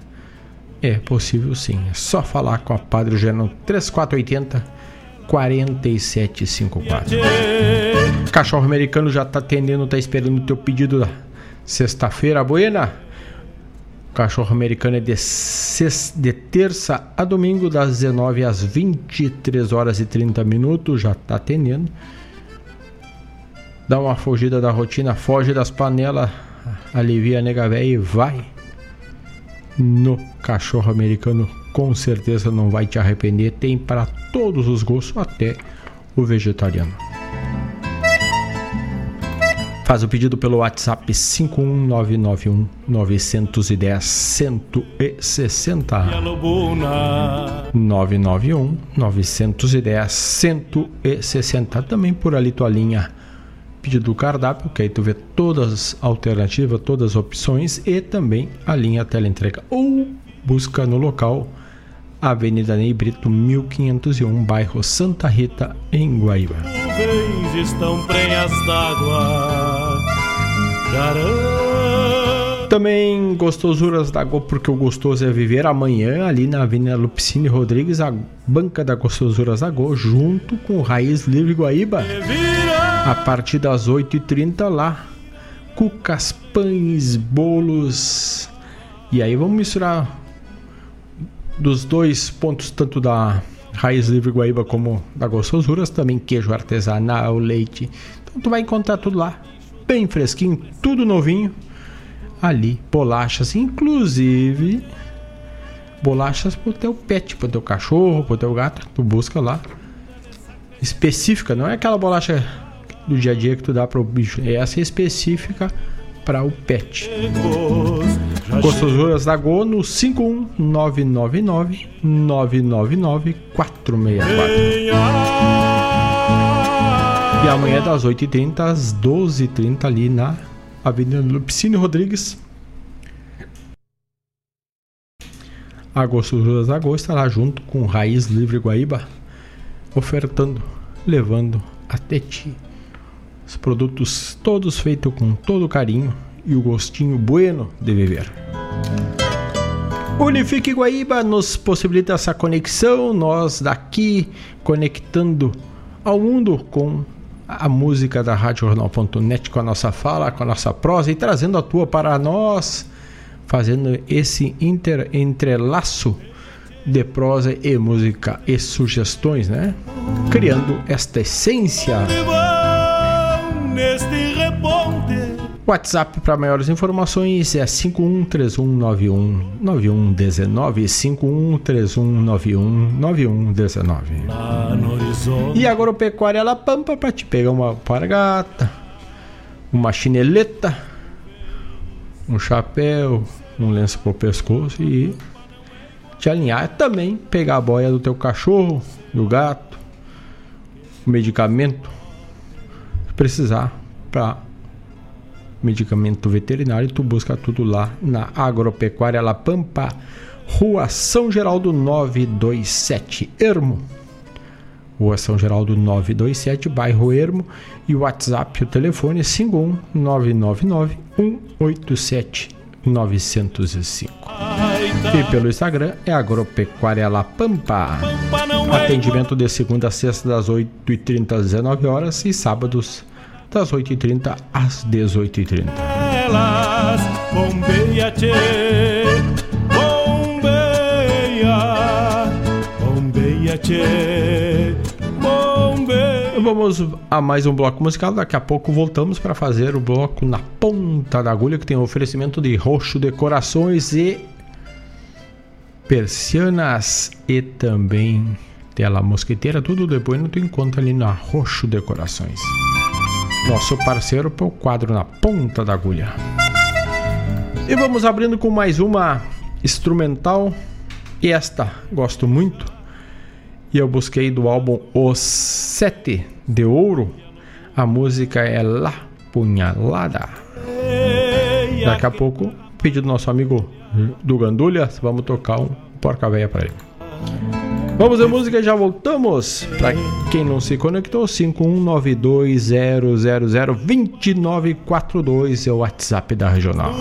S1: é possível sim. É só falar com a Padre Geno 3480 4754. Cachorro americano já tá atendendo, tá esperando o teu pedido da sexta-feira, buena. Cachorro americano é de, sexta, de terça a domingo, das 19 às 23 horas e 30 minutos, já tá atendendo. Dá uma fugida da rotina, foge das panelas, alivia a nega véia e vai no cachorro americano. Com certeza não vai te arrepender. Tem para todos os gostos, até o vegetariano. Faz o pedido pelo WhatsApp 51991 910 160. 991 910 160. Também por ali tua linha pedido do cardápio, que aí tu vê todas as alternativas, todas as opções e também a linha teleentrega ou busca no local Avenida Ney Brito 1501, bairro Santa Rita, em Guaíba. Também gostosuras da Go, porque o gostoso é viver amanhã, ali na Avenida Lupicine Rodrigues, a banca da Gostosuras da Go, junto com o Raiz Livre Guaíba. A partir das 8h30 lá, cucas, pães, bolos. E aí vamos misturar dos dois pontos, tanto da Raiz Livre Guaíba como da Gostosuras, também queijo artesanal, leite. Então tu vai encontrar tudo lá, bem fresquinho, tudo novinho. Ali, bolachas, inclusive bolachas pro teu pet, pro teu cachorro, pro teu gato, tu busca lá. Específica, não é aquela bolacha do dia a dia que tu dá pro bicho, é essa específica para o pet. Gostosuras da Go no 51999 999 464. E amanhã das 8h30 às 12h30 ali na Avenida Lupicínio Rodrigues. A Gostosuras da Go estará junto com Raiz Livre Guaíba, ofertando, levando até ti os produtos todos feitos com todo carinho e o gostinho bueno de viver. Unifique Guaíba nos possibilita essa conexão, nós daqui conectando ao mundo com a música da Rádio Jornal.net, com a nossa fala, com a nossa prosa e trazendo a tua para nós, fazendo esse inter, entrelaço de prosa e música e sugestões, né? Criando esta essência
S2: neste reponte.
S1: WhatsApp para maiores informações é 5131919119 5131919119. E agropecuária La Pampa para te pegar uma pargata, uma chineleta, um chapéu, um lenço pro pescoço e te alinhar também pegar a boia do teu cachorro, do gato, o medicamento precisar para medicamento veterinário, tu busca tudo lá na Agropecuária La Pampa, Rua São Geraldo 927, Ermo. Rua São Geraldo 927, bairro Ermo. E o WhatsApp, o telefone é 51 999 187 905. E pelo Instagram é Agropecuária La Pampa. Atendimento de segunda a sexta das 8h30 às 19 horas e sábados das 8h30 às 18h30.
S2: Elas, bombeia,
S1: Vamos a mais um bloco musical. Daqui a pouco voltamos para fazer o bloco na ponta da agulha, que tem oferecimento de roxo decorações e persianas e também tela mosquiteira. Tudo depois tu encontra ali na Roxo Decorações nosso parceiro para o quadro na ponta da agulha. E vamos abrindo com mais uma instrumental. E esta gosto muito. E eu busquei do álbum Os Sete de Ouro. A música é La Punhalada. Daqui a pouco, pedido do nosso amigo do Gandulha, vamos tocar um porca véia para ele. Vamos a música e já voltamos. Para quem não se conectou, 51920002942 é o WhatsApp da Regional.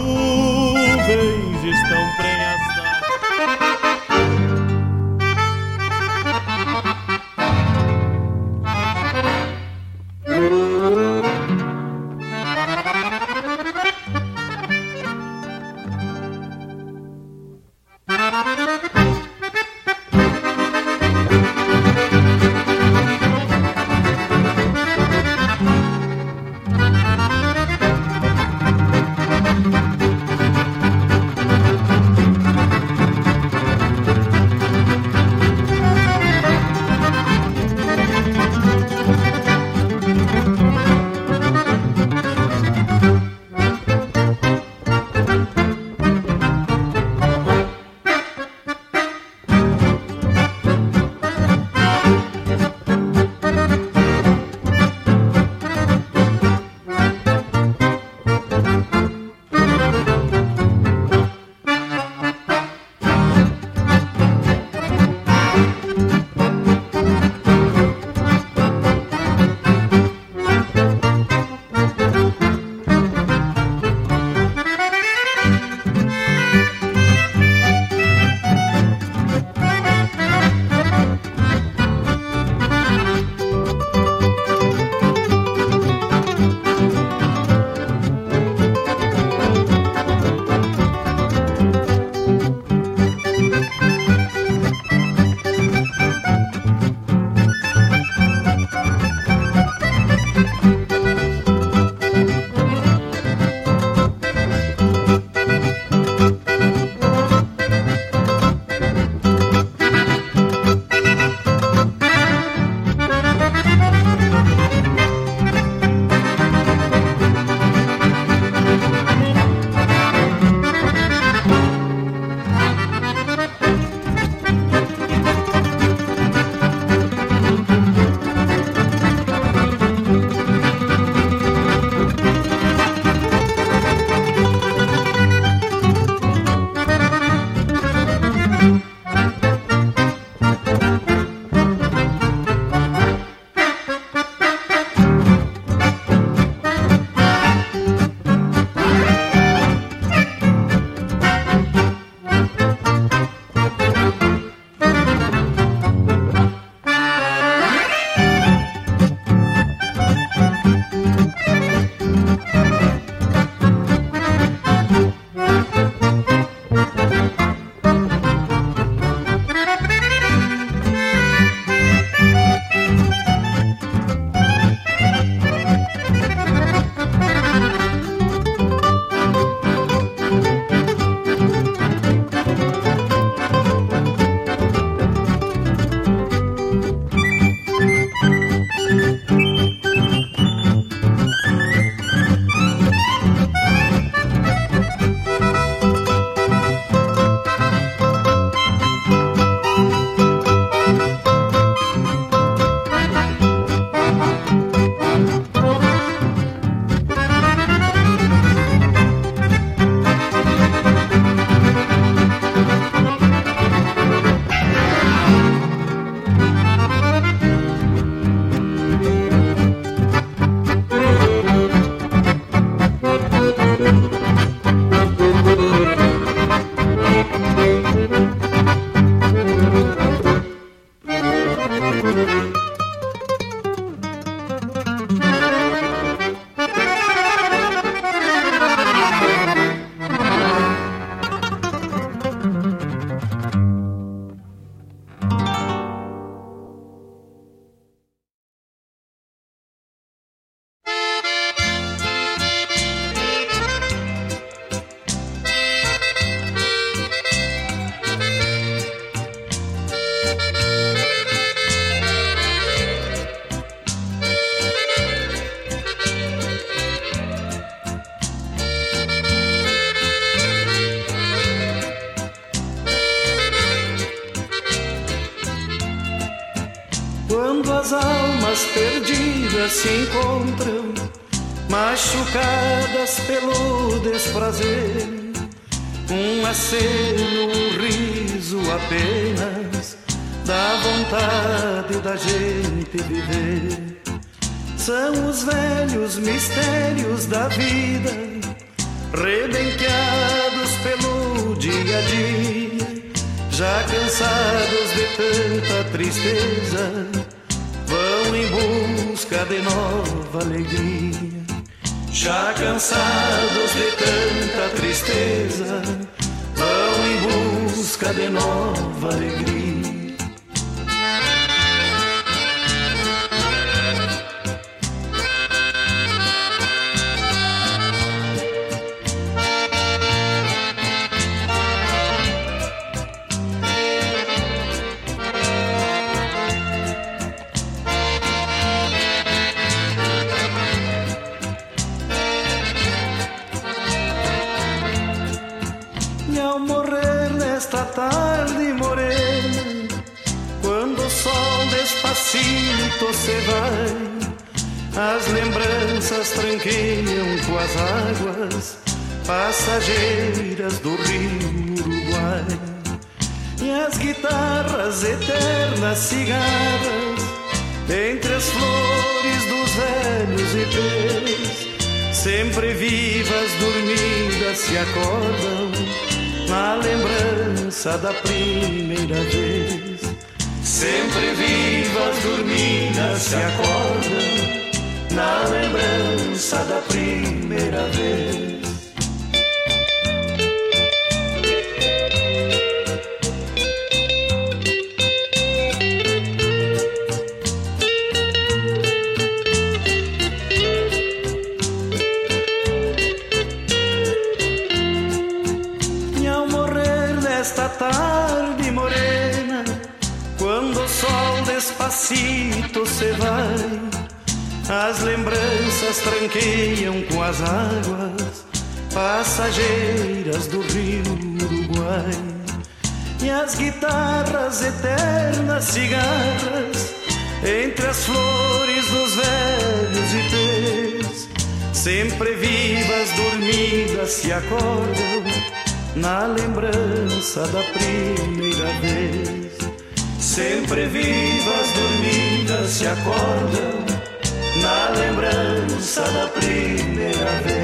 S12: senza la primera vez.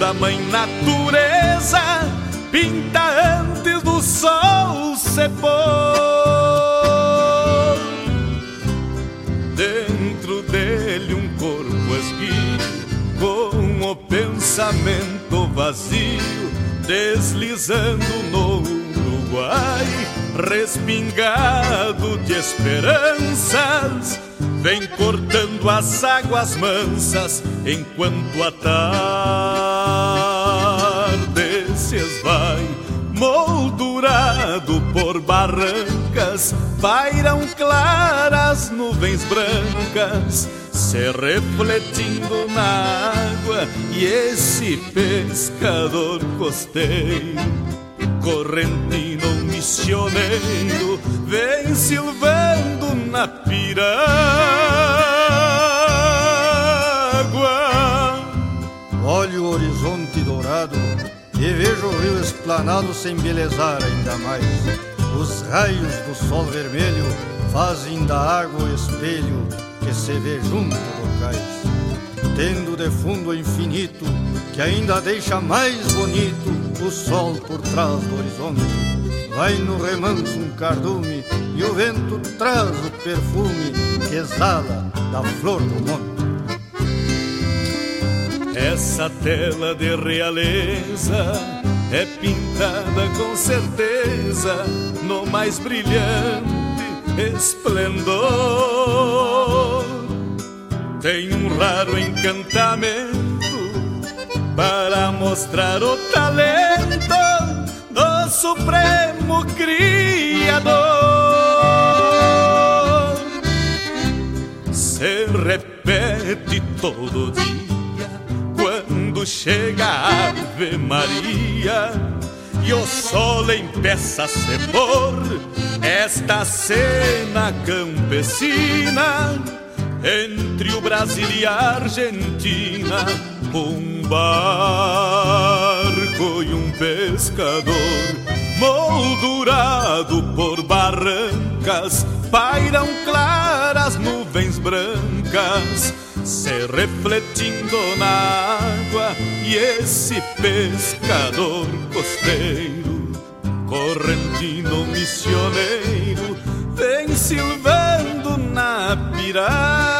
S12: da
S13: mãe natureza pinta antes do sol se pôr. Dentro dele um corpo esguio, com o pensamento vazio, deslizando no Uruguai, respingado de esperanças vem cortando as águas mansas enquanto a tarde Pairam claras nuvens brancas se refletindo na água e esse pescador costeiro, correntino missioneiro, vem silvando na piragua.
S4: Olho o horizonte dourado e vejo o rio esplanado se embelezar ainda mais os raios do sol vermelho fazem da água o espelho que se vê junto do cais, tendo de fundo o infinito que ainda deixa mais bonito o sol por trás do horizonte. Vai no remanso um cardume e o vento traz o perfume que exala da flor do monte.
S13: Essa tela de realeza é pintada com certeza no mais brilhante esplendor. Tem um raro encantamento para mostrar o talento do Supremo Criador. Se repete todo dia quando chega a Ave Maria e o sol empeça a se pôr esta cena campesina entre o Brasil e a Argentina, um barco e um pescador, moldurado por barrancas, pairam claras nuvens brancas, se refletindo na água, e esse pescador costeiro correntino missioneiro vem silvando na piragua.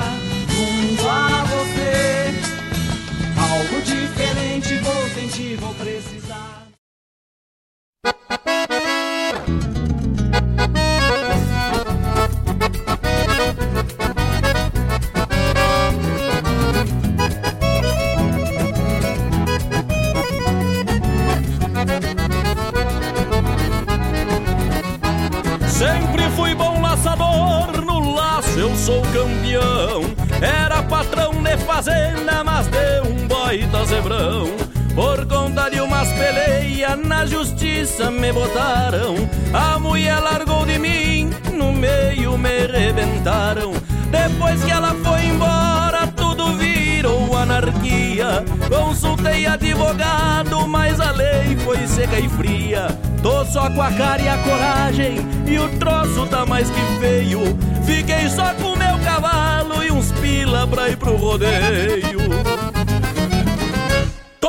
S14: Justiça me botaram. A mulher largou de mim, no meio me rebentaram. Depois que ela foi embora, tudo virou anarquia. Consultei advogado, mas a lei foi seca e fria. Tô só com a cara e a coragem, e o troço tá mais que feio. Fiquei só com meu cavalo e uns pila pra ir pro rodeio.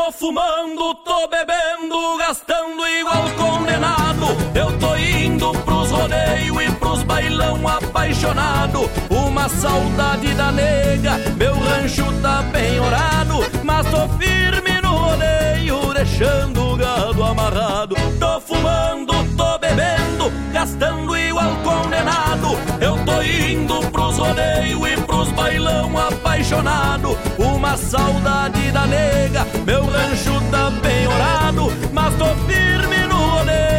S14: Tô fumando, tô bebendo, gastando igual condenado. Eu tô indo pros rodeios e pros bailão apaixonado. Uma saudade da nega, meu rancho tá bem orado. Mas tô firme no rodeio, deixando o gado amarrado. Tô fumando, tô bebendo, gastando igual condenado. Eu tô indo pros rodeios e pros bailão apaixonado. Uma saudade da nega, meu rancho tá bem orado. Mas tô firme no rodeio,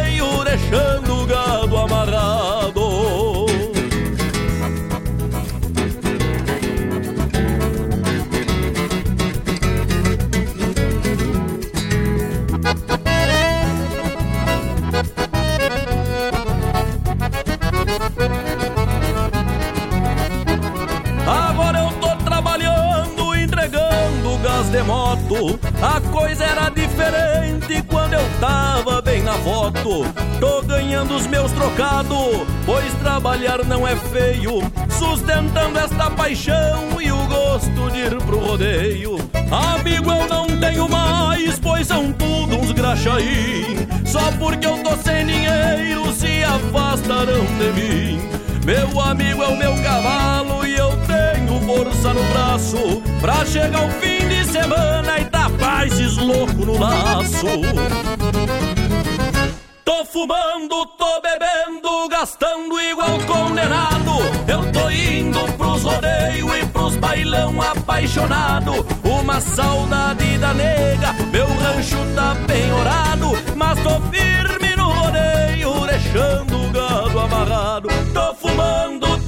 S14: A coisa era diferente quando eu tava bem na foto. Tô ganhando os meus trocados, pois trabalhar não é feio. Sustentando esta paixão e o gosto de ir pro rodeio. Amigo, eu não tenho mais, pois são tudo uns graxaí. Só porque eu tô sem dinheiro, se afastarão de mim. Meu amigo é o meu cavalo e eu tenho força no braço pra chegar o fim de semana mais louco no laço. Tô fumando, tô bebendo, gastando igual condenado. Eu tô indo pros rodeios e pros bailão apaixonado. Uma saudade da nega, meu rancho tá penhorado. Mas tô firme no rodeio, deixando o gado amarrado. Tô fumando,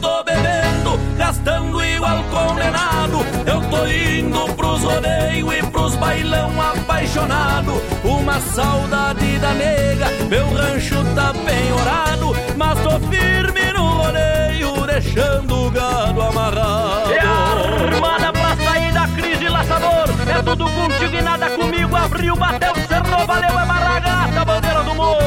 S14: gastando igual condenado. Eu tô indo pros rodeios e pros bailão apaixonado. Uma saudade da nega, meu rancho tá penhorado. Mas tô firme no rodeio, deixando o gado amarrado.
S15: É armada pra sair da crise, laçador. É tudo contigo e nada comigo. Abriu, bateu, cerrou, valeu, é maragata, bandeira do morro.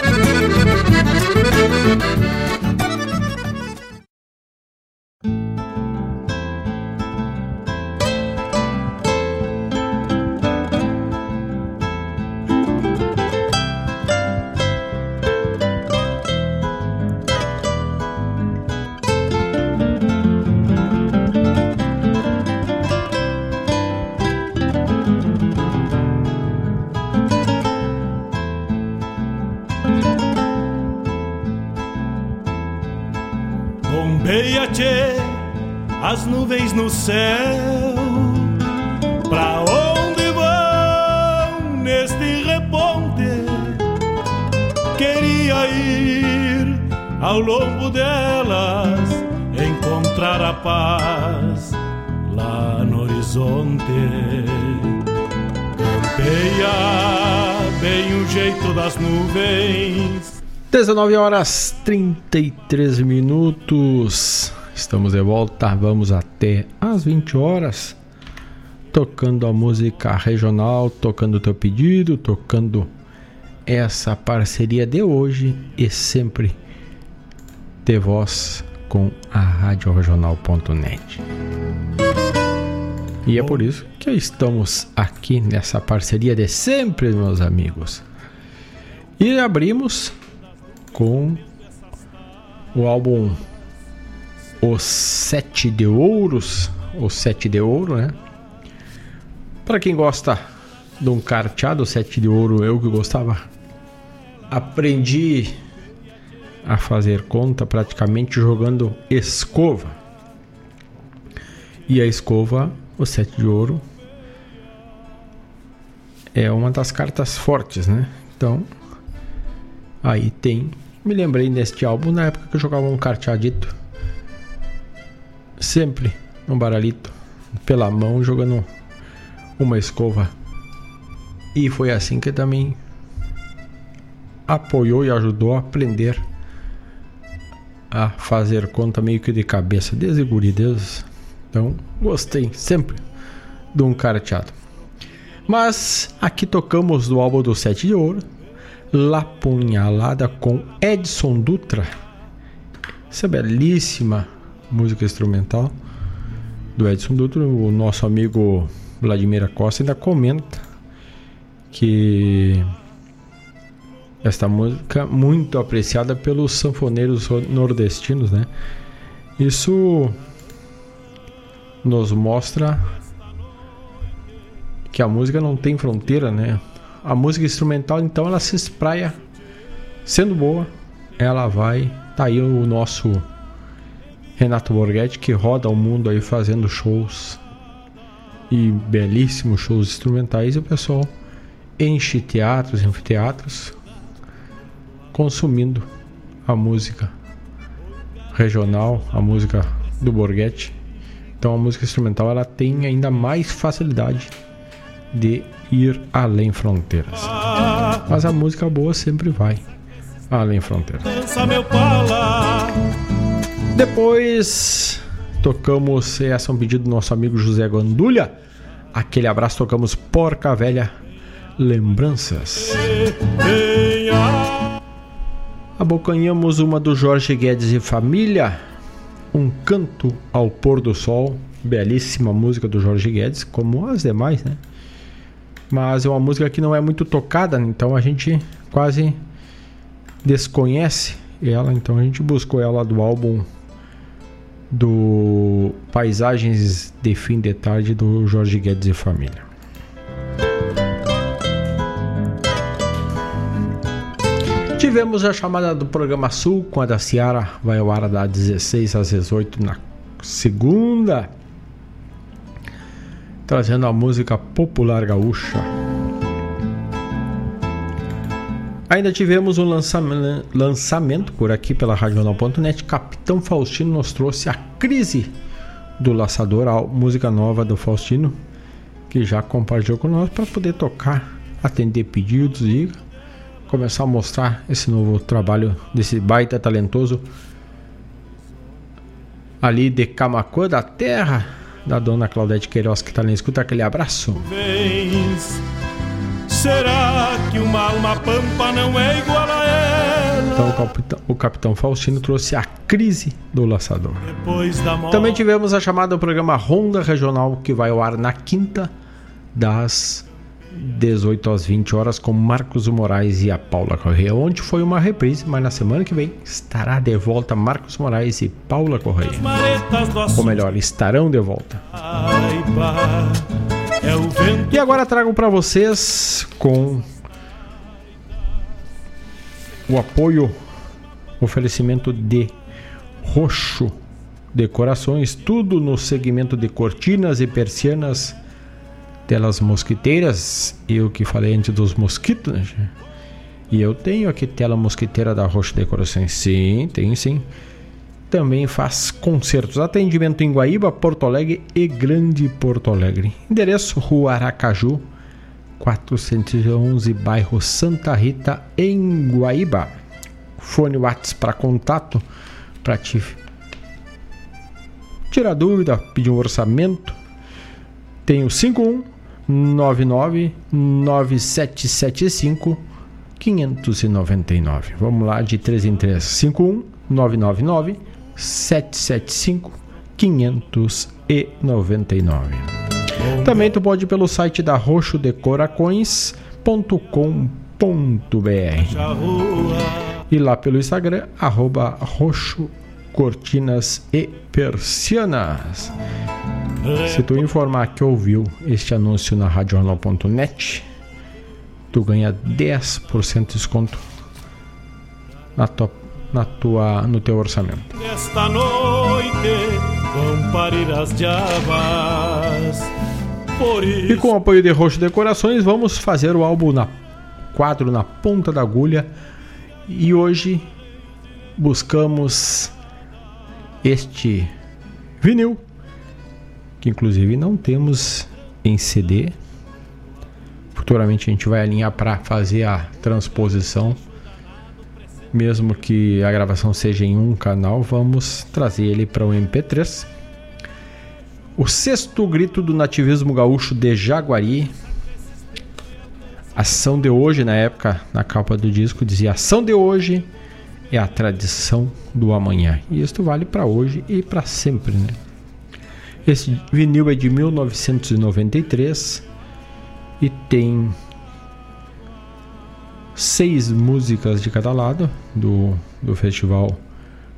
S2: No céu. Pra onde vão neste reponte? Queria ir ao longo delas, encontrar a paz lá no horizonte. Campeia bem o jeito das nuvens.
S1: 19 horas 33 minutos. Estamos de volta, vamos até às 20 horas, tocando a música regional, tocando o teu pedido, tocando essa parceria de hoje e sempre de voz com a Rádio Regional.net. E é por isso que estamos aqui nessa parceria de sempre, meus amigos. E abrimos com o álbum o Sete de Ouros, o Sete de Ouro, né? Para quem gosta de um carteado, o Sete de Ouro, eu que gostava, aprendi a fazer conta praticamente jogando escova. E a escova, o Sete de Ouro, é uma das cartas fortes, né? Então, aí tem. Me lembrei deste álbum na época que eu jogava um carteadito sempre um baralhito pela mão jogando uma escova. E foi assim que também apoiou e ajudou a aprender a fazer conta meio que de cabeça, desde. Então, gostei sempre de um carteado. Mas aqui tocamos do álbum do Sete de Ouro, La Punhalada com Edson Dutra. Essa belíssima música instrumental do Edson Dutra, o nosso amigo Vladimir Costa ainda comenta que esta música muito apreciada pelos sanfoneiros nordestinos, né? Isso nos mostra que a música não tem fronteira, né? A música instrumental, então, ela se espraia sendo boa, ela vai. Tá aí o nosso Renato Borghetti que roda o mundo aí fazendo shows e belíssimos shows instrumentais e o pessoal enche teatros, anfiteatros consumindo a música regional, a música do Borghetti. Então a música instrumental ela tem ainda mais facilidade de ir além fronteiras. Mas a música boa sempre vai além fronteiras.
S2: Dança meu pala
S1: Depois tocamos, essa é um pedido do nosso amigo José Gandulha. Aquele abraço, tocamos Porca Velha Lembranças. Abocanhamos uma do Jorge Guedes e Família, Um Canto ao Pôr do Sol, belíssima música do Jorge Guedes, como as demais, né? Mas é uma música que não é muito tocada, então a gente quase desconhece ela, então a gente buscou ela do álbum do Paisagens de Fim de Tarde do Jorge Guedes e Família. Tivemos a chamada do programa Sul com a da Ciara, vai ao ar das 16 às 18 na segunda, trazendo a música popular gaúcha. Ainda tivemos um lançamento, lançamento por aqui pela Radional.net. Capitão Faustino nos trouxe a crise do laçador, a música nova do Faustino, que já compartilhou com nós para poder tocar, atender pedidos e começar a mostrar esse novo trabalho desse baita talentoso ali de Camacuã da terra da dona Claudete Queiroz que está na escuta aquele abraço. Será que uma alma pampa não é igual a ela? Então o capitão, o capitão Faustino trouxe a crise do laçador. Também tivemos a chamada do programa Ronda Regional que vai ao ar na quinta das 18 às 20 horas com Marcos Moraes e a Paula Correia. Ontem foi uma reprise, mas na semana que vem estará de volta Marcos Moraes e Paula Correia. Ou melhor, estarão de volta. E agora trago para vocês com o apoio, oferecimento de Roxo Decorações, tudo no segmento de cortinas e persianas telas mosquiteiras, eu que falei antes dos mosquitos, né? E eu tenho aqui tela mosquiteira da Rocha Decorações. Sim, tem sim. Também faz concertos. Atendimento em Guaíba, Porto Alegre e Grande Porto Alegre. Endereço Rua Aracaju, 411, bairro Santa Rita, em Guaíba. Fone WhatsApp para contato, para te tirar dúvida, pedir um orçamento. Tenho 51 99 9775 599. Vamos lá de 3 em 3. 51 999 775 599. Também tu pode ir pelo site da roxodecoracões.com.br e lá pelo Instagram arroba roxo cortinas e persianas. Se tu informar que ouviu este anúncio na radiojornal.net, tu ganha 10% de desconto na tua, na tua, no teu orçamento. Esta noite vão parir as diabas. E com o apoio de Roxo Decorações, vamos fazer o álbum na quadro na ponta da agulha. E hoje buscamos este vinil que inclusive não temos em CD. Futuramente a gente vai alinhar para fazer a transposição. Mesmo que a gravação seja em um canal, vamos trazer ele para o MP3. O sexto grito do nativismo gaúcho de Jaguari. Ação de hoje, na época, na capa do disco, dizia: Ação de hoje é a tradição do amanhã. E isto vale para hoje e para sempre, né? Esse vinil é de 1993 e tem seis músicas de cada lado do, do festival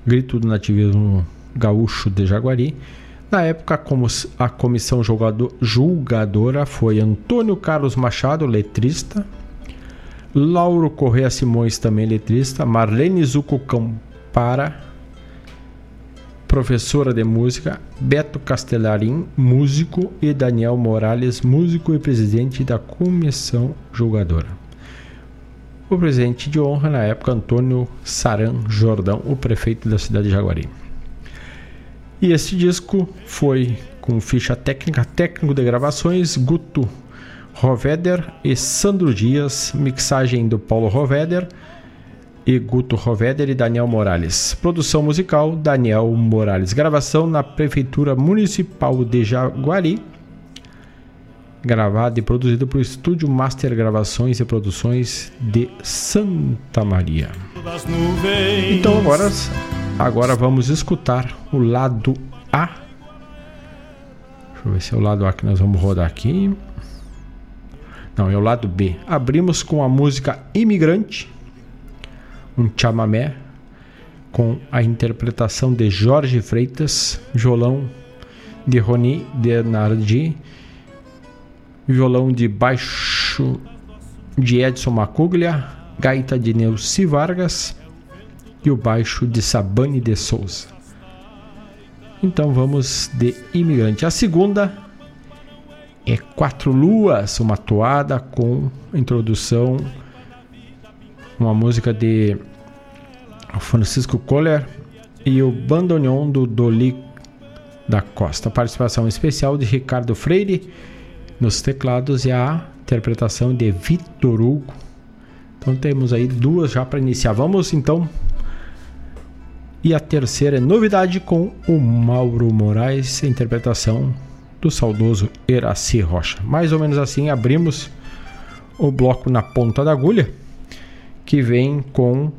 S1: Grito do Nativismo Gaúcho de Jaguari. Na época, como a comissão jogador, julgadora foi Antônio Carlos Machado, letrista, Lauro Correa Simões, também letrista, Marlene Zuco Campara, professora de música, Beto Castellarin, músico, e Daniel Morales, músico e presidente da comissão julgadora. O presidente de honra na época, Antônio Saran Jordão, o prefeito da cidade de Jaguari. E esse disco foi com ficha técnica, técnico de gravações, Guto Roveder e Sandro Dias, mixagem do Paulo Roveder,
S14: e Guto Roveder e Daniel Morales. Produção musical Daniel Morales. Gravação na Prefeitura Municipal de Jaguari. Gravado e produzido por Estúdio Master Gravações e Produções de Santa Maria. Então agora, agora vamos escutar o lado A. Deixa eu ver se é o lado A que nós vamos rodar aqui. Não, é o lado B. Abrimos com a música Imigrante um chamamé com a interpretação de Jorge Freitas, violão de Roni Denardi, violão de baixo de Edson Macuglia, gaita de Neuci Vargas e o baixo de Sabane de Souza. Então vamos de Imigrante. A segunda é Quatro Luas, uma toada com introdução uma música de Francisco Kohler e o bandoneon do Doli da Costa. Participação especial de Ricardo Freire nos teclados e a interpretação de Vitor Hugo. Então temos aí duas já para iniciar. Vamos então. E a terceira é novidade com o Mauro Moraes, interpretação do saudoso Eraci Rocha. Mais ou menos assim abrimos o bloco na ponta da agulha que vem com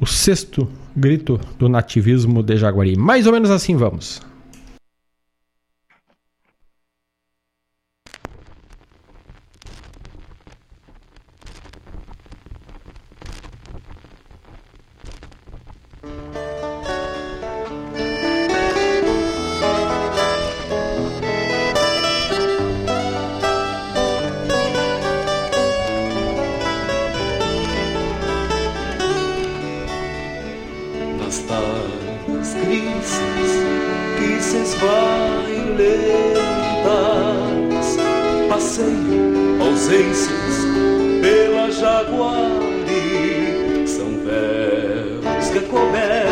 S14: o sexto grito do nativismo de Jaguari. Mais ou menos assim vamos. estas crises que se esvaem lentas. Passeio, ausências pela jaguari, são véus que acobertam.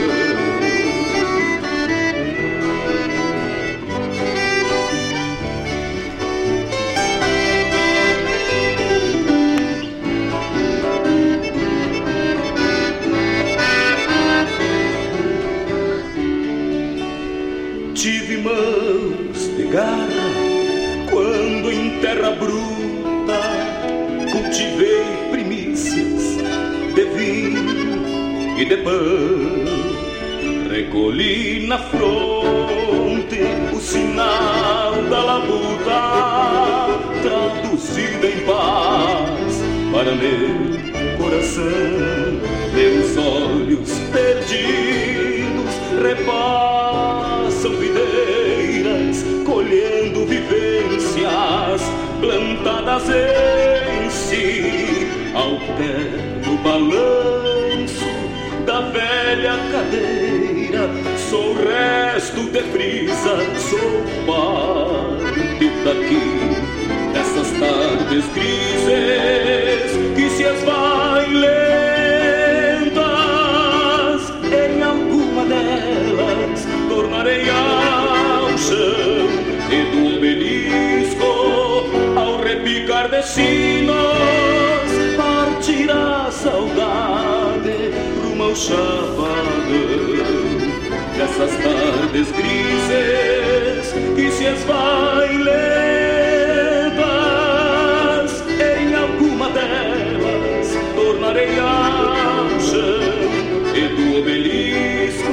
S14: pão. Recolhi na fronte o sinal da labuta, traduzida em paz para meu coração. Meus olhos perdidos repassam videiras, colhendo vivências plantadas em si ao pé do balão velha cadeira, sou resto de brisa, sou parte daqui, dessas tardes grises que se esvai lentas. Em alguma delas
S16: tornarei ao chão
S5: e do obelisco ao repicar de si.
S17: meu chamadão dessas tardes grises que se esvai em alguma delas tornarei ao e do obelisco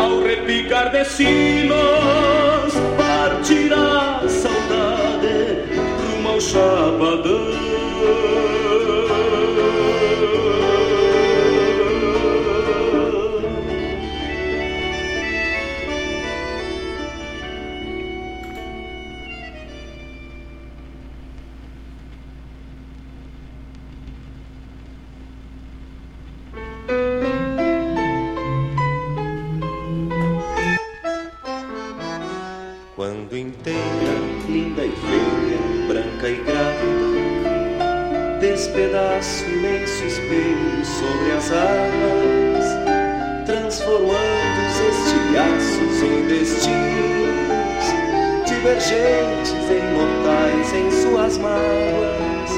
S17: ao repicar de sinos partirá a saudade rumo ao chapadão. Divergentes em mortais em suas mágoas,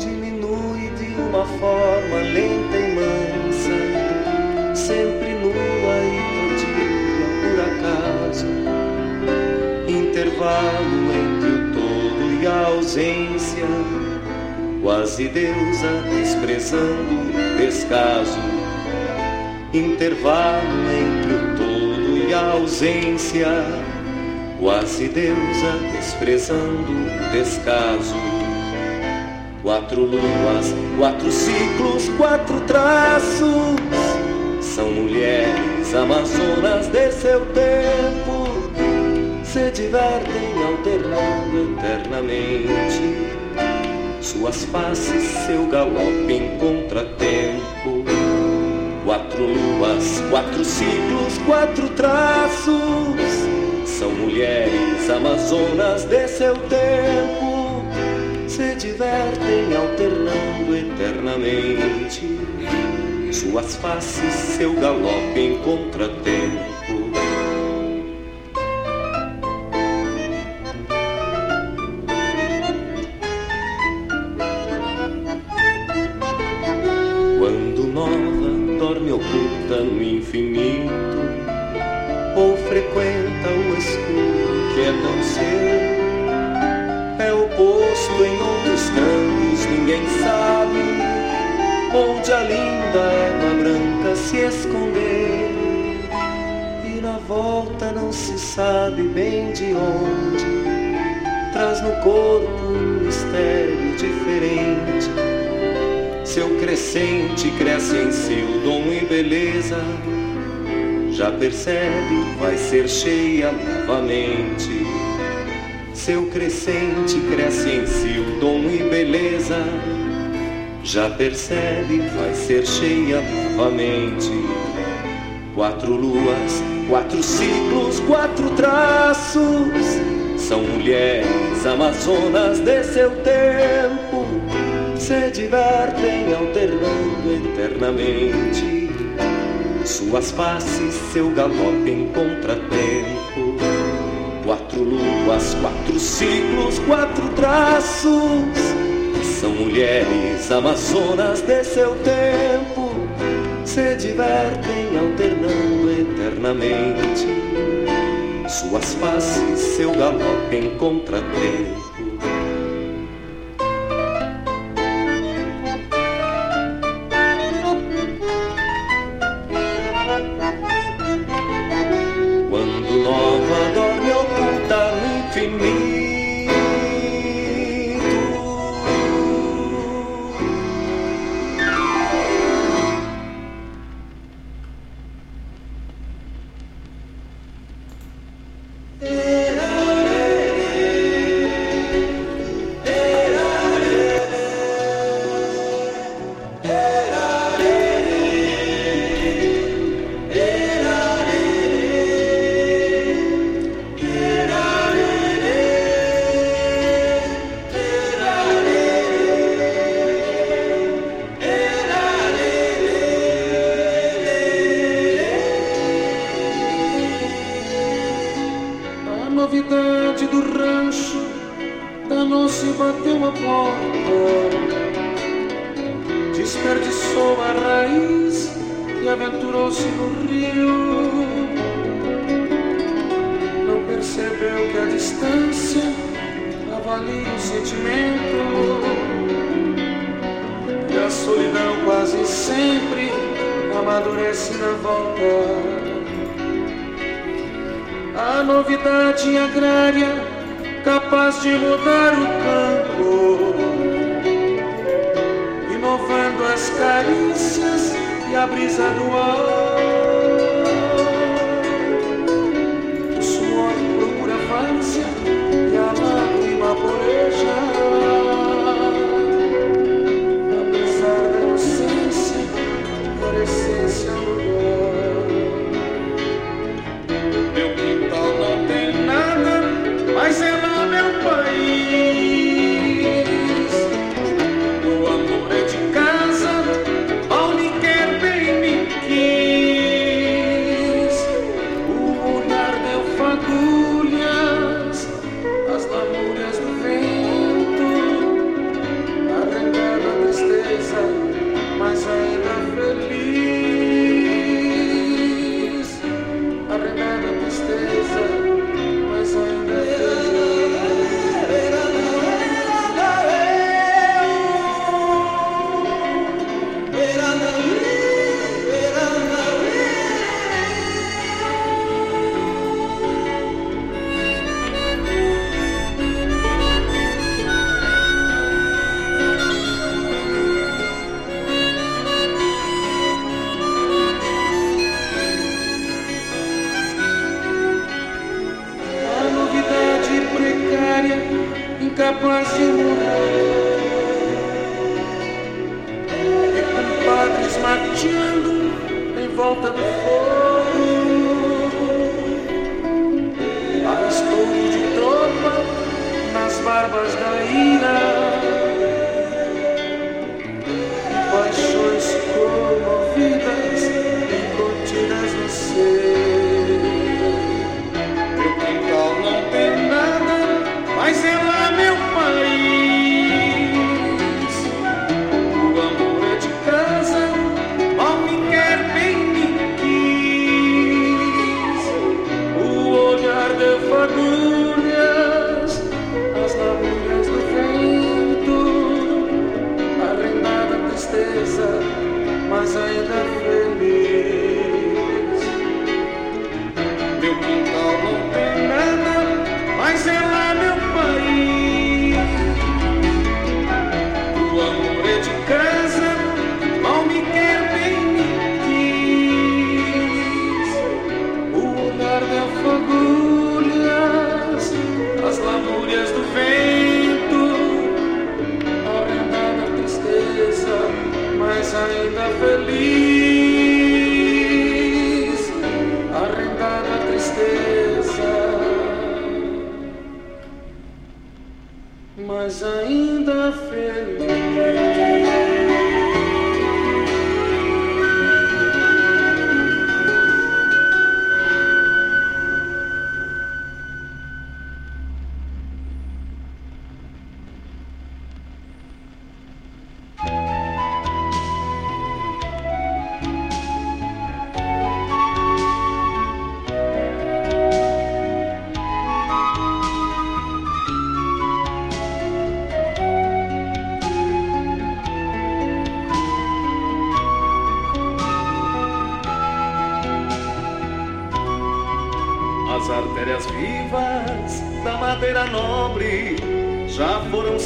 S17: diminui de uma forma lenta e mansa, sempre nua e todinha por acaso intervalo entre o todo e a ausência, quase deusa desprezando o descaso. Intervalo entre o todo e a ausência, quase deusa desprezando o descaso. Quatro luas, quatro ciclos, quatro traços, são mulheres amazonas de seu tempo se divertem alternando eternamente suas faces, seu galope em contratempo. Quatro luas, quatro ciclos, quatro traços, são mulheres amazonas de seu tempo, se divertem alternando eternamente suas faces, seu galope em contratempo. Crescente cresce em o dom e beleza. Já percebe, vai ser cheia novamente. Seu crescente cresce em o dom e beleza. Já percebe, vai ser cheia novamente. Quatro luas, quatro ciclos, quatro traços. São mulheres amazonas de seu tempo se divertem alternando eternamente suas faces, seu galope em contratempo. Quatro luas, quatro ciclos, quatro traços, são mulheres amazonas de seu tempo, se divertem alternando eternamente suas faces, seu galope em contratempo.
S18: Porta. Desperdiçou a raiz e aventurou-se no rio. Não percebeu que a distância avalia o sentimento. E a solidão quase sempre amadurece na volta. a novidade agrária capaz de mudar o campo, carícias e a brisa do ar.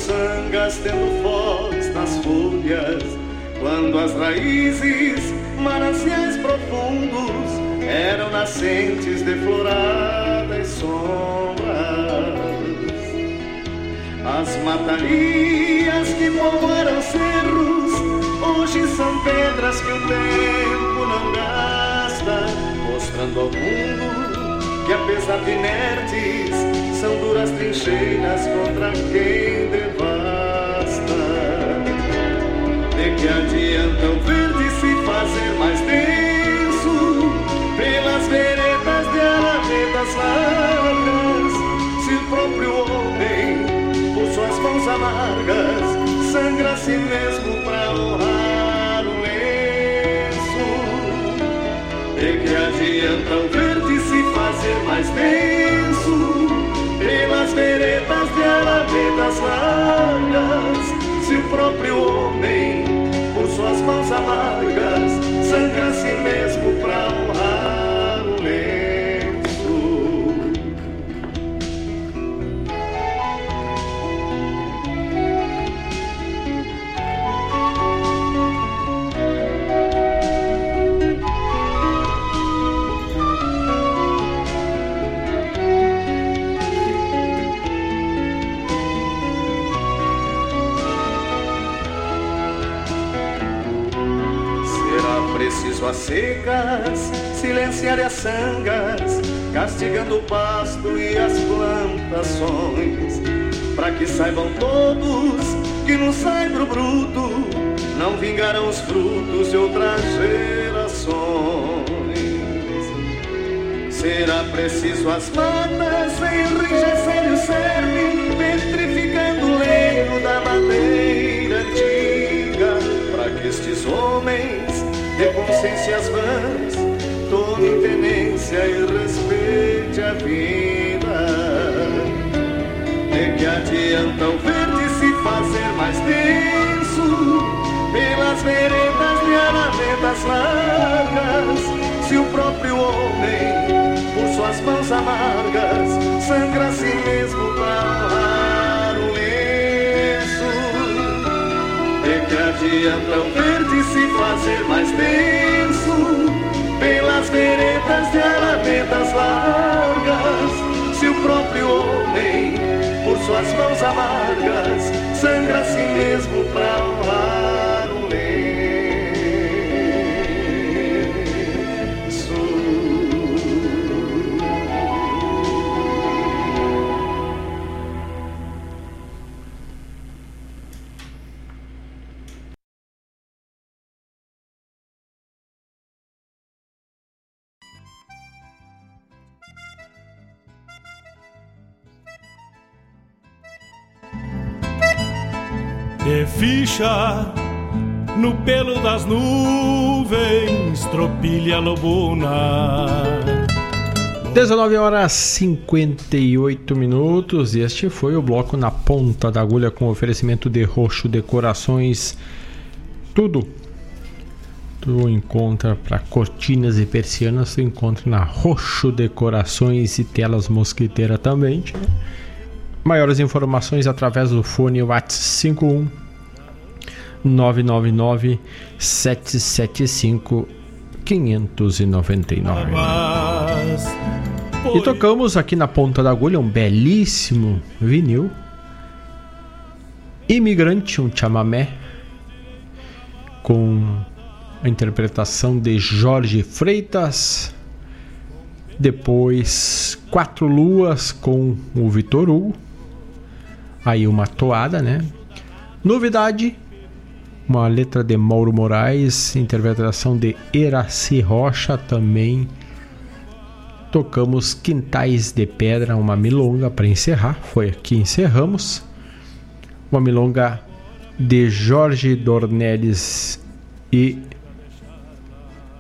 S17: Sangas tendo voz nas folhas. Quando as raízes, mananciais profundos, eram nascentes de floradas sombras. As matarias que povoaram cerros, hoje são pedras que o tempo não gasta, mostrando ao mundo que apesar de inertes, são duras trincheiras contra quem devasta. Que adianta o verde se fazer mais denso pelas veredas de alamedas largas, se o próprio homem, por suas mãos amargas, sangra a si mesmo pra honrar o lenço? De que adianta o verde se fazer mais denso pelas veredas de alamedas largas, se o próprio homem, mãos amargas, sangra a si mesmo pra honrar secas, silenciar as sangas, castigando o pasto e as plantações, para que saibam todos que no saibro bruto não vingarão os frutos de outras gerações. Será preciso as matas enrijecendo o cerne, petrificando o leito da madeira antiga, para que estes homens de consciências vãs tomem tenência e respeite a vida. De que adianta o verde se fazer mais denso pelas veredas de alamedas largas, se o próprio homem suas mãos amargas, sangra a si mesmo para Adianta o verde se fazer mais denso, pelas veredas de alamedas largas, se o próprio homem, por suas mãos amargas, sangra a si mesmo para
S2: tropilha lobuna.
S1: 19 horas 58 minutos. Este foi o bloco na ponta da agulha com oferecimento de roxo decorações. Tudo. Tu encontra para cortinas e persianas, tu encontra na Roxo Decorações e Telas Mosquiteira também. Maiores informações através do fone WhatsApp 51 999 775 599. E tocamos aqui na ponta da agulha um belíssimo vinil. Imigrante, um chamamé com a interpretação de Jorge Freitas. Depois, Quatro Luas com o Vitor Hugo aí uma toada, né? Novidade, uma letra de Mauro Moraes, interpretação de Eraci Rocha também. Tocamos Quintais de Pedra, uma milonga para encerrar. Foi aqui encerramos. Uma milonga de Jorge Dornelles e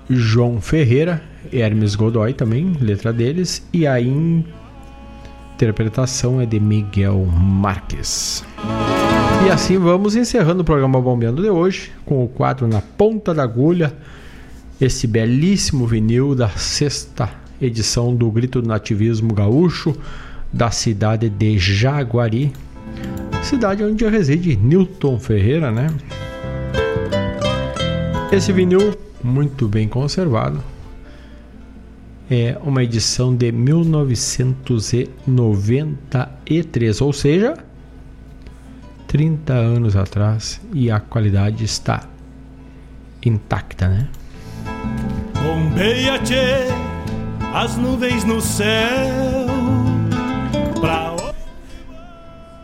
S1: João Ferreira, Hermes Godoy também, letra deles, e a interpretação é de Miguel Marques. E assim vamos encerrando o programa Bombeando de hoje com o quadro Na Ponta da Agulha, esse belíssimo vinil da sexta edição do Grito do Nativismo Gaúcho da cidade de Jaguari, cidade onde reside Newton Ferreira, né? Esse vinil muito bem conservado, é uma edição de 1993, ou seja, 30 anos atrás e a qualidade está intacta, né?
S2: Bombeia tchê, as nuvens no céu. Pra...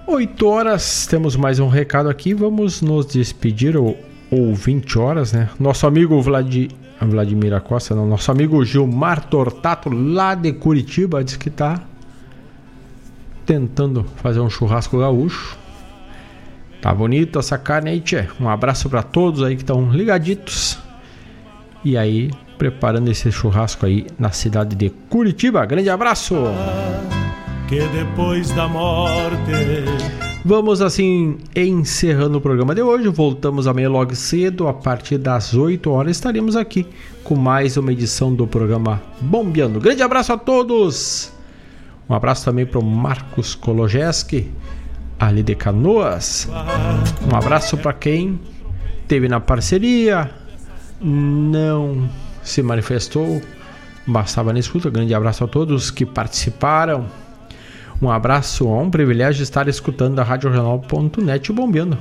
S1: 8 horas, temos mais um recado aqui. Vamos nos despedir, ou, ou 20 horas, né? Nosso amigo Vladimir a Vladimir Costa, não, nosso amigo Gilmar Tortato, lá de Curitiba, diz que tá tentando fazer um churrasco gaúcho. Tá bonito essa carne aí, tchê. Um abraço para todos aí que estão ligaditos. E aí, preparando esse churrasco aí na cidade de Curitiba. Grande abraço!
S2: Que depois da morte
S1: Vamos assim encerrando o programa de hoje. Voltamos amanhã logo cedo, a partir das 8 horas estaremos aqui com mais uma edição do programa Bombeando. Grande abraço a todos. Um abraço também para o Marcos Kologeski, ali de Canoas. Um abraço para quem teve na parceria, não se manifestou, bastava na escuta. Grande abraço a todos que participaram um abraço, é um privilégio estar escutando a Rádio Regional.net bombeando.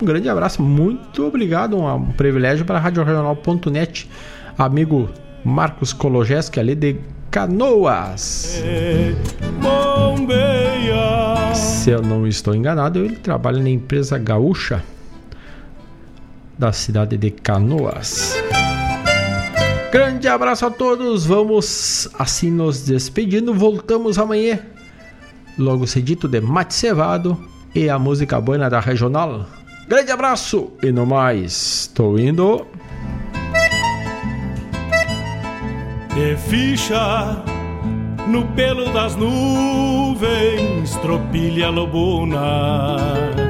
S1: Um grande abraço, muito obrigado, um privilégio para a Rádio Regional.net, amigo Marcos Kologeski, ali de Canoas. Se eu não estou enganado, ele trabalha na empresa gaúcha da cidade de Canoas. Grande abraço a todos. Vamos assim nos despedindo. Voltamos amanhã. Logo cedito de mate cevado e a música boa da regional. Grande abraço e no mais, tô indo.
S2: De ficha no pelo das nuvens, tropilha lobuna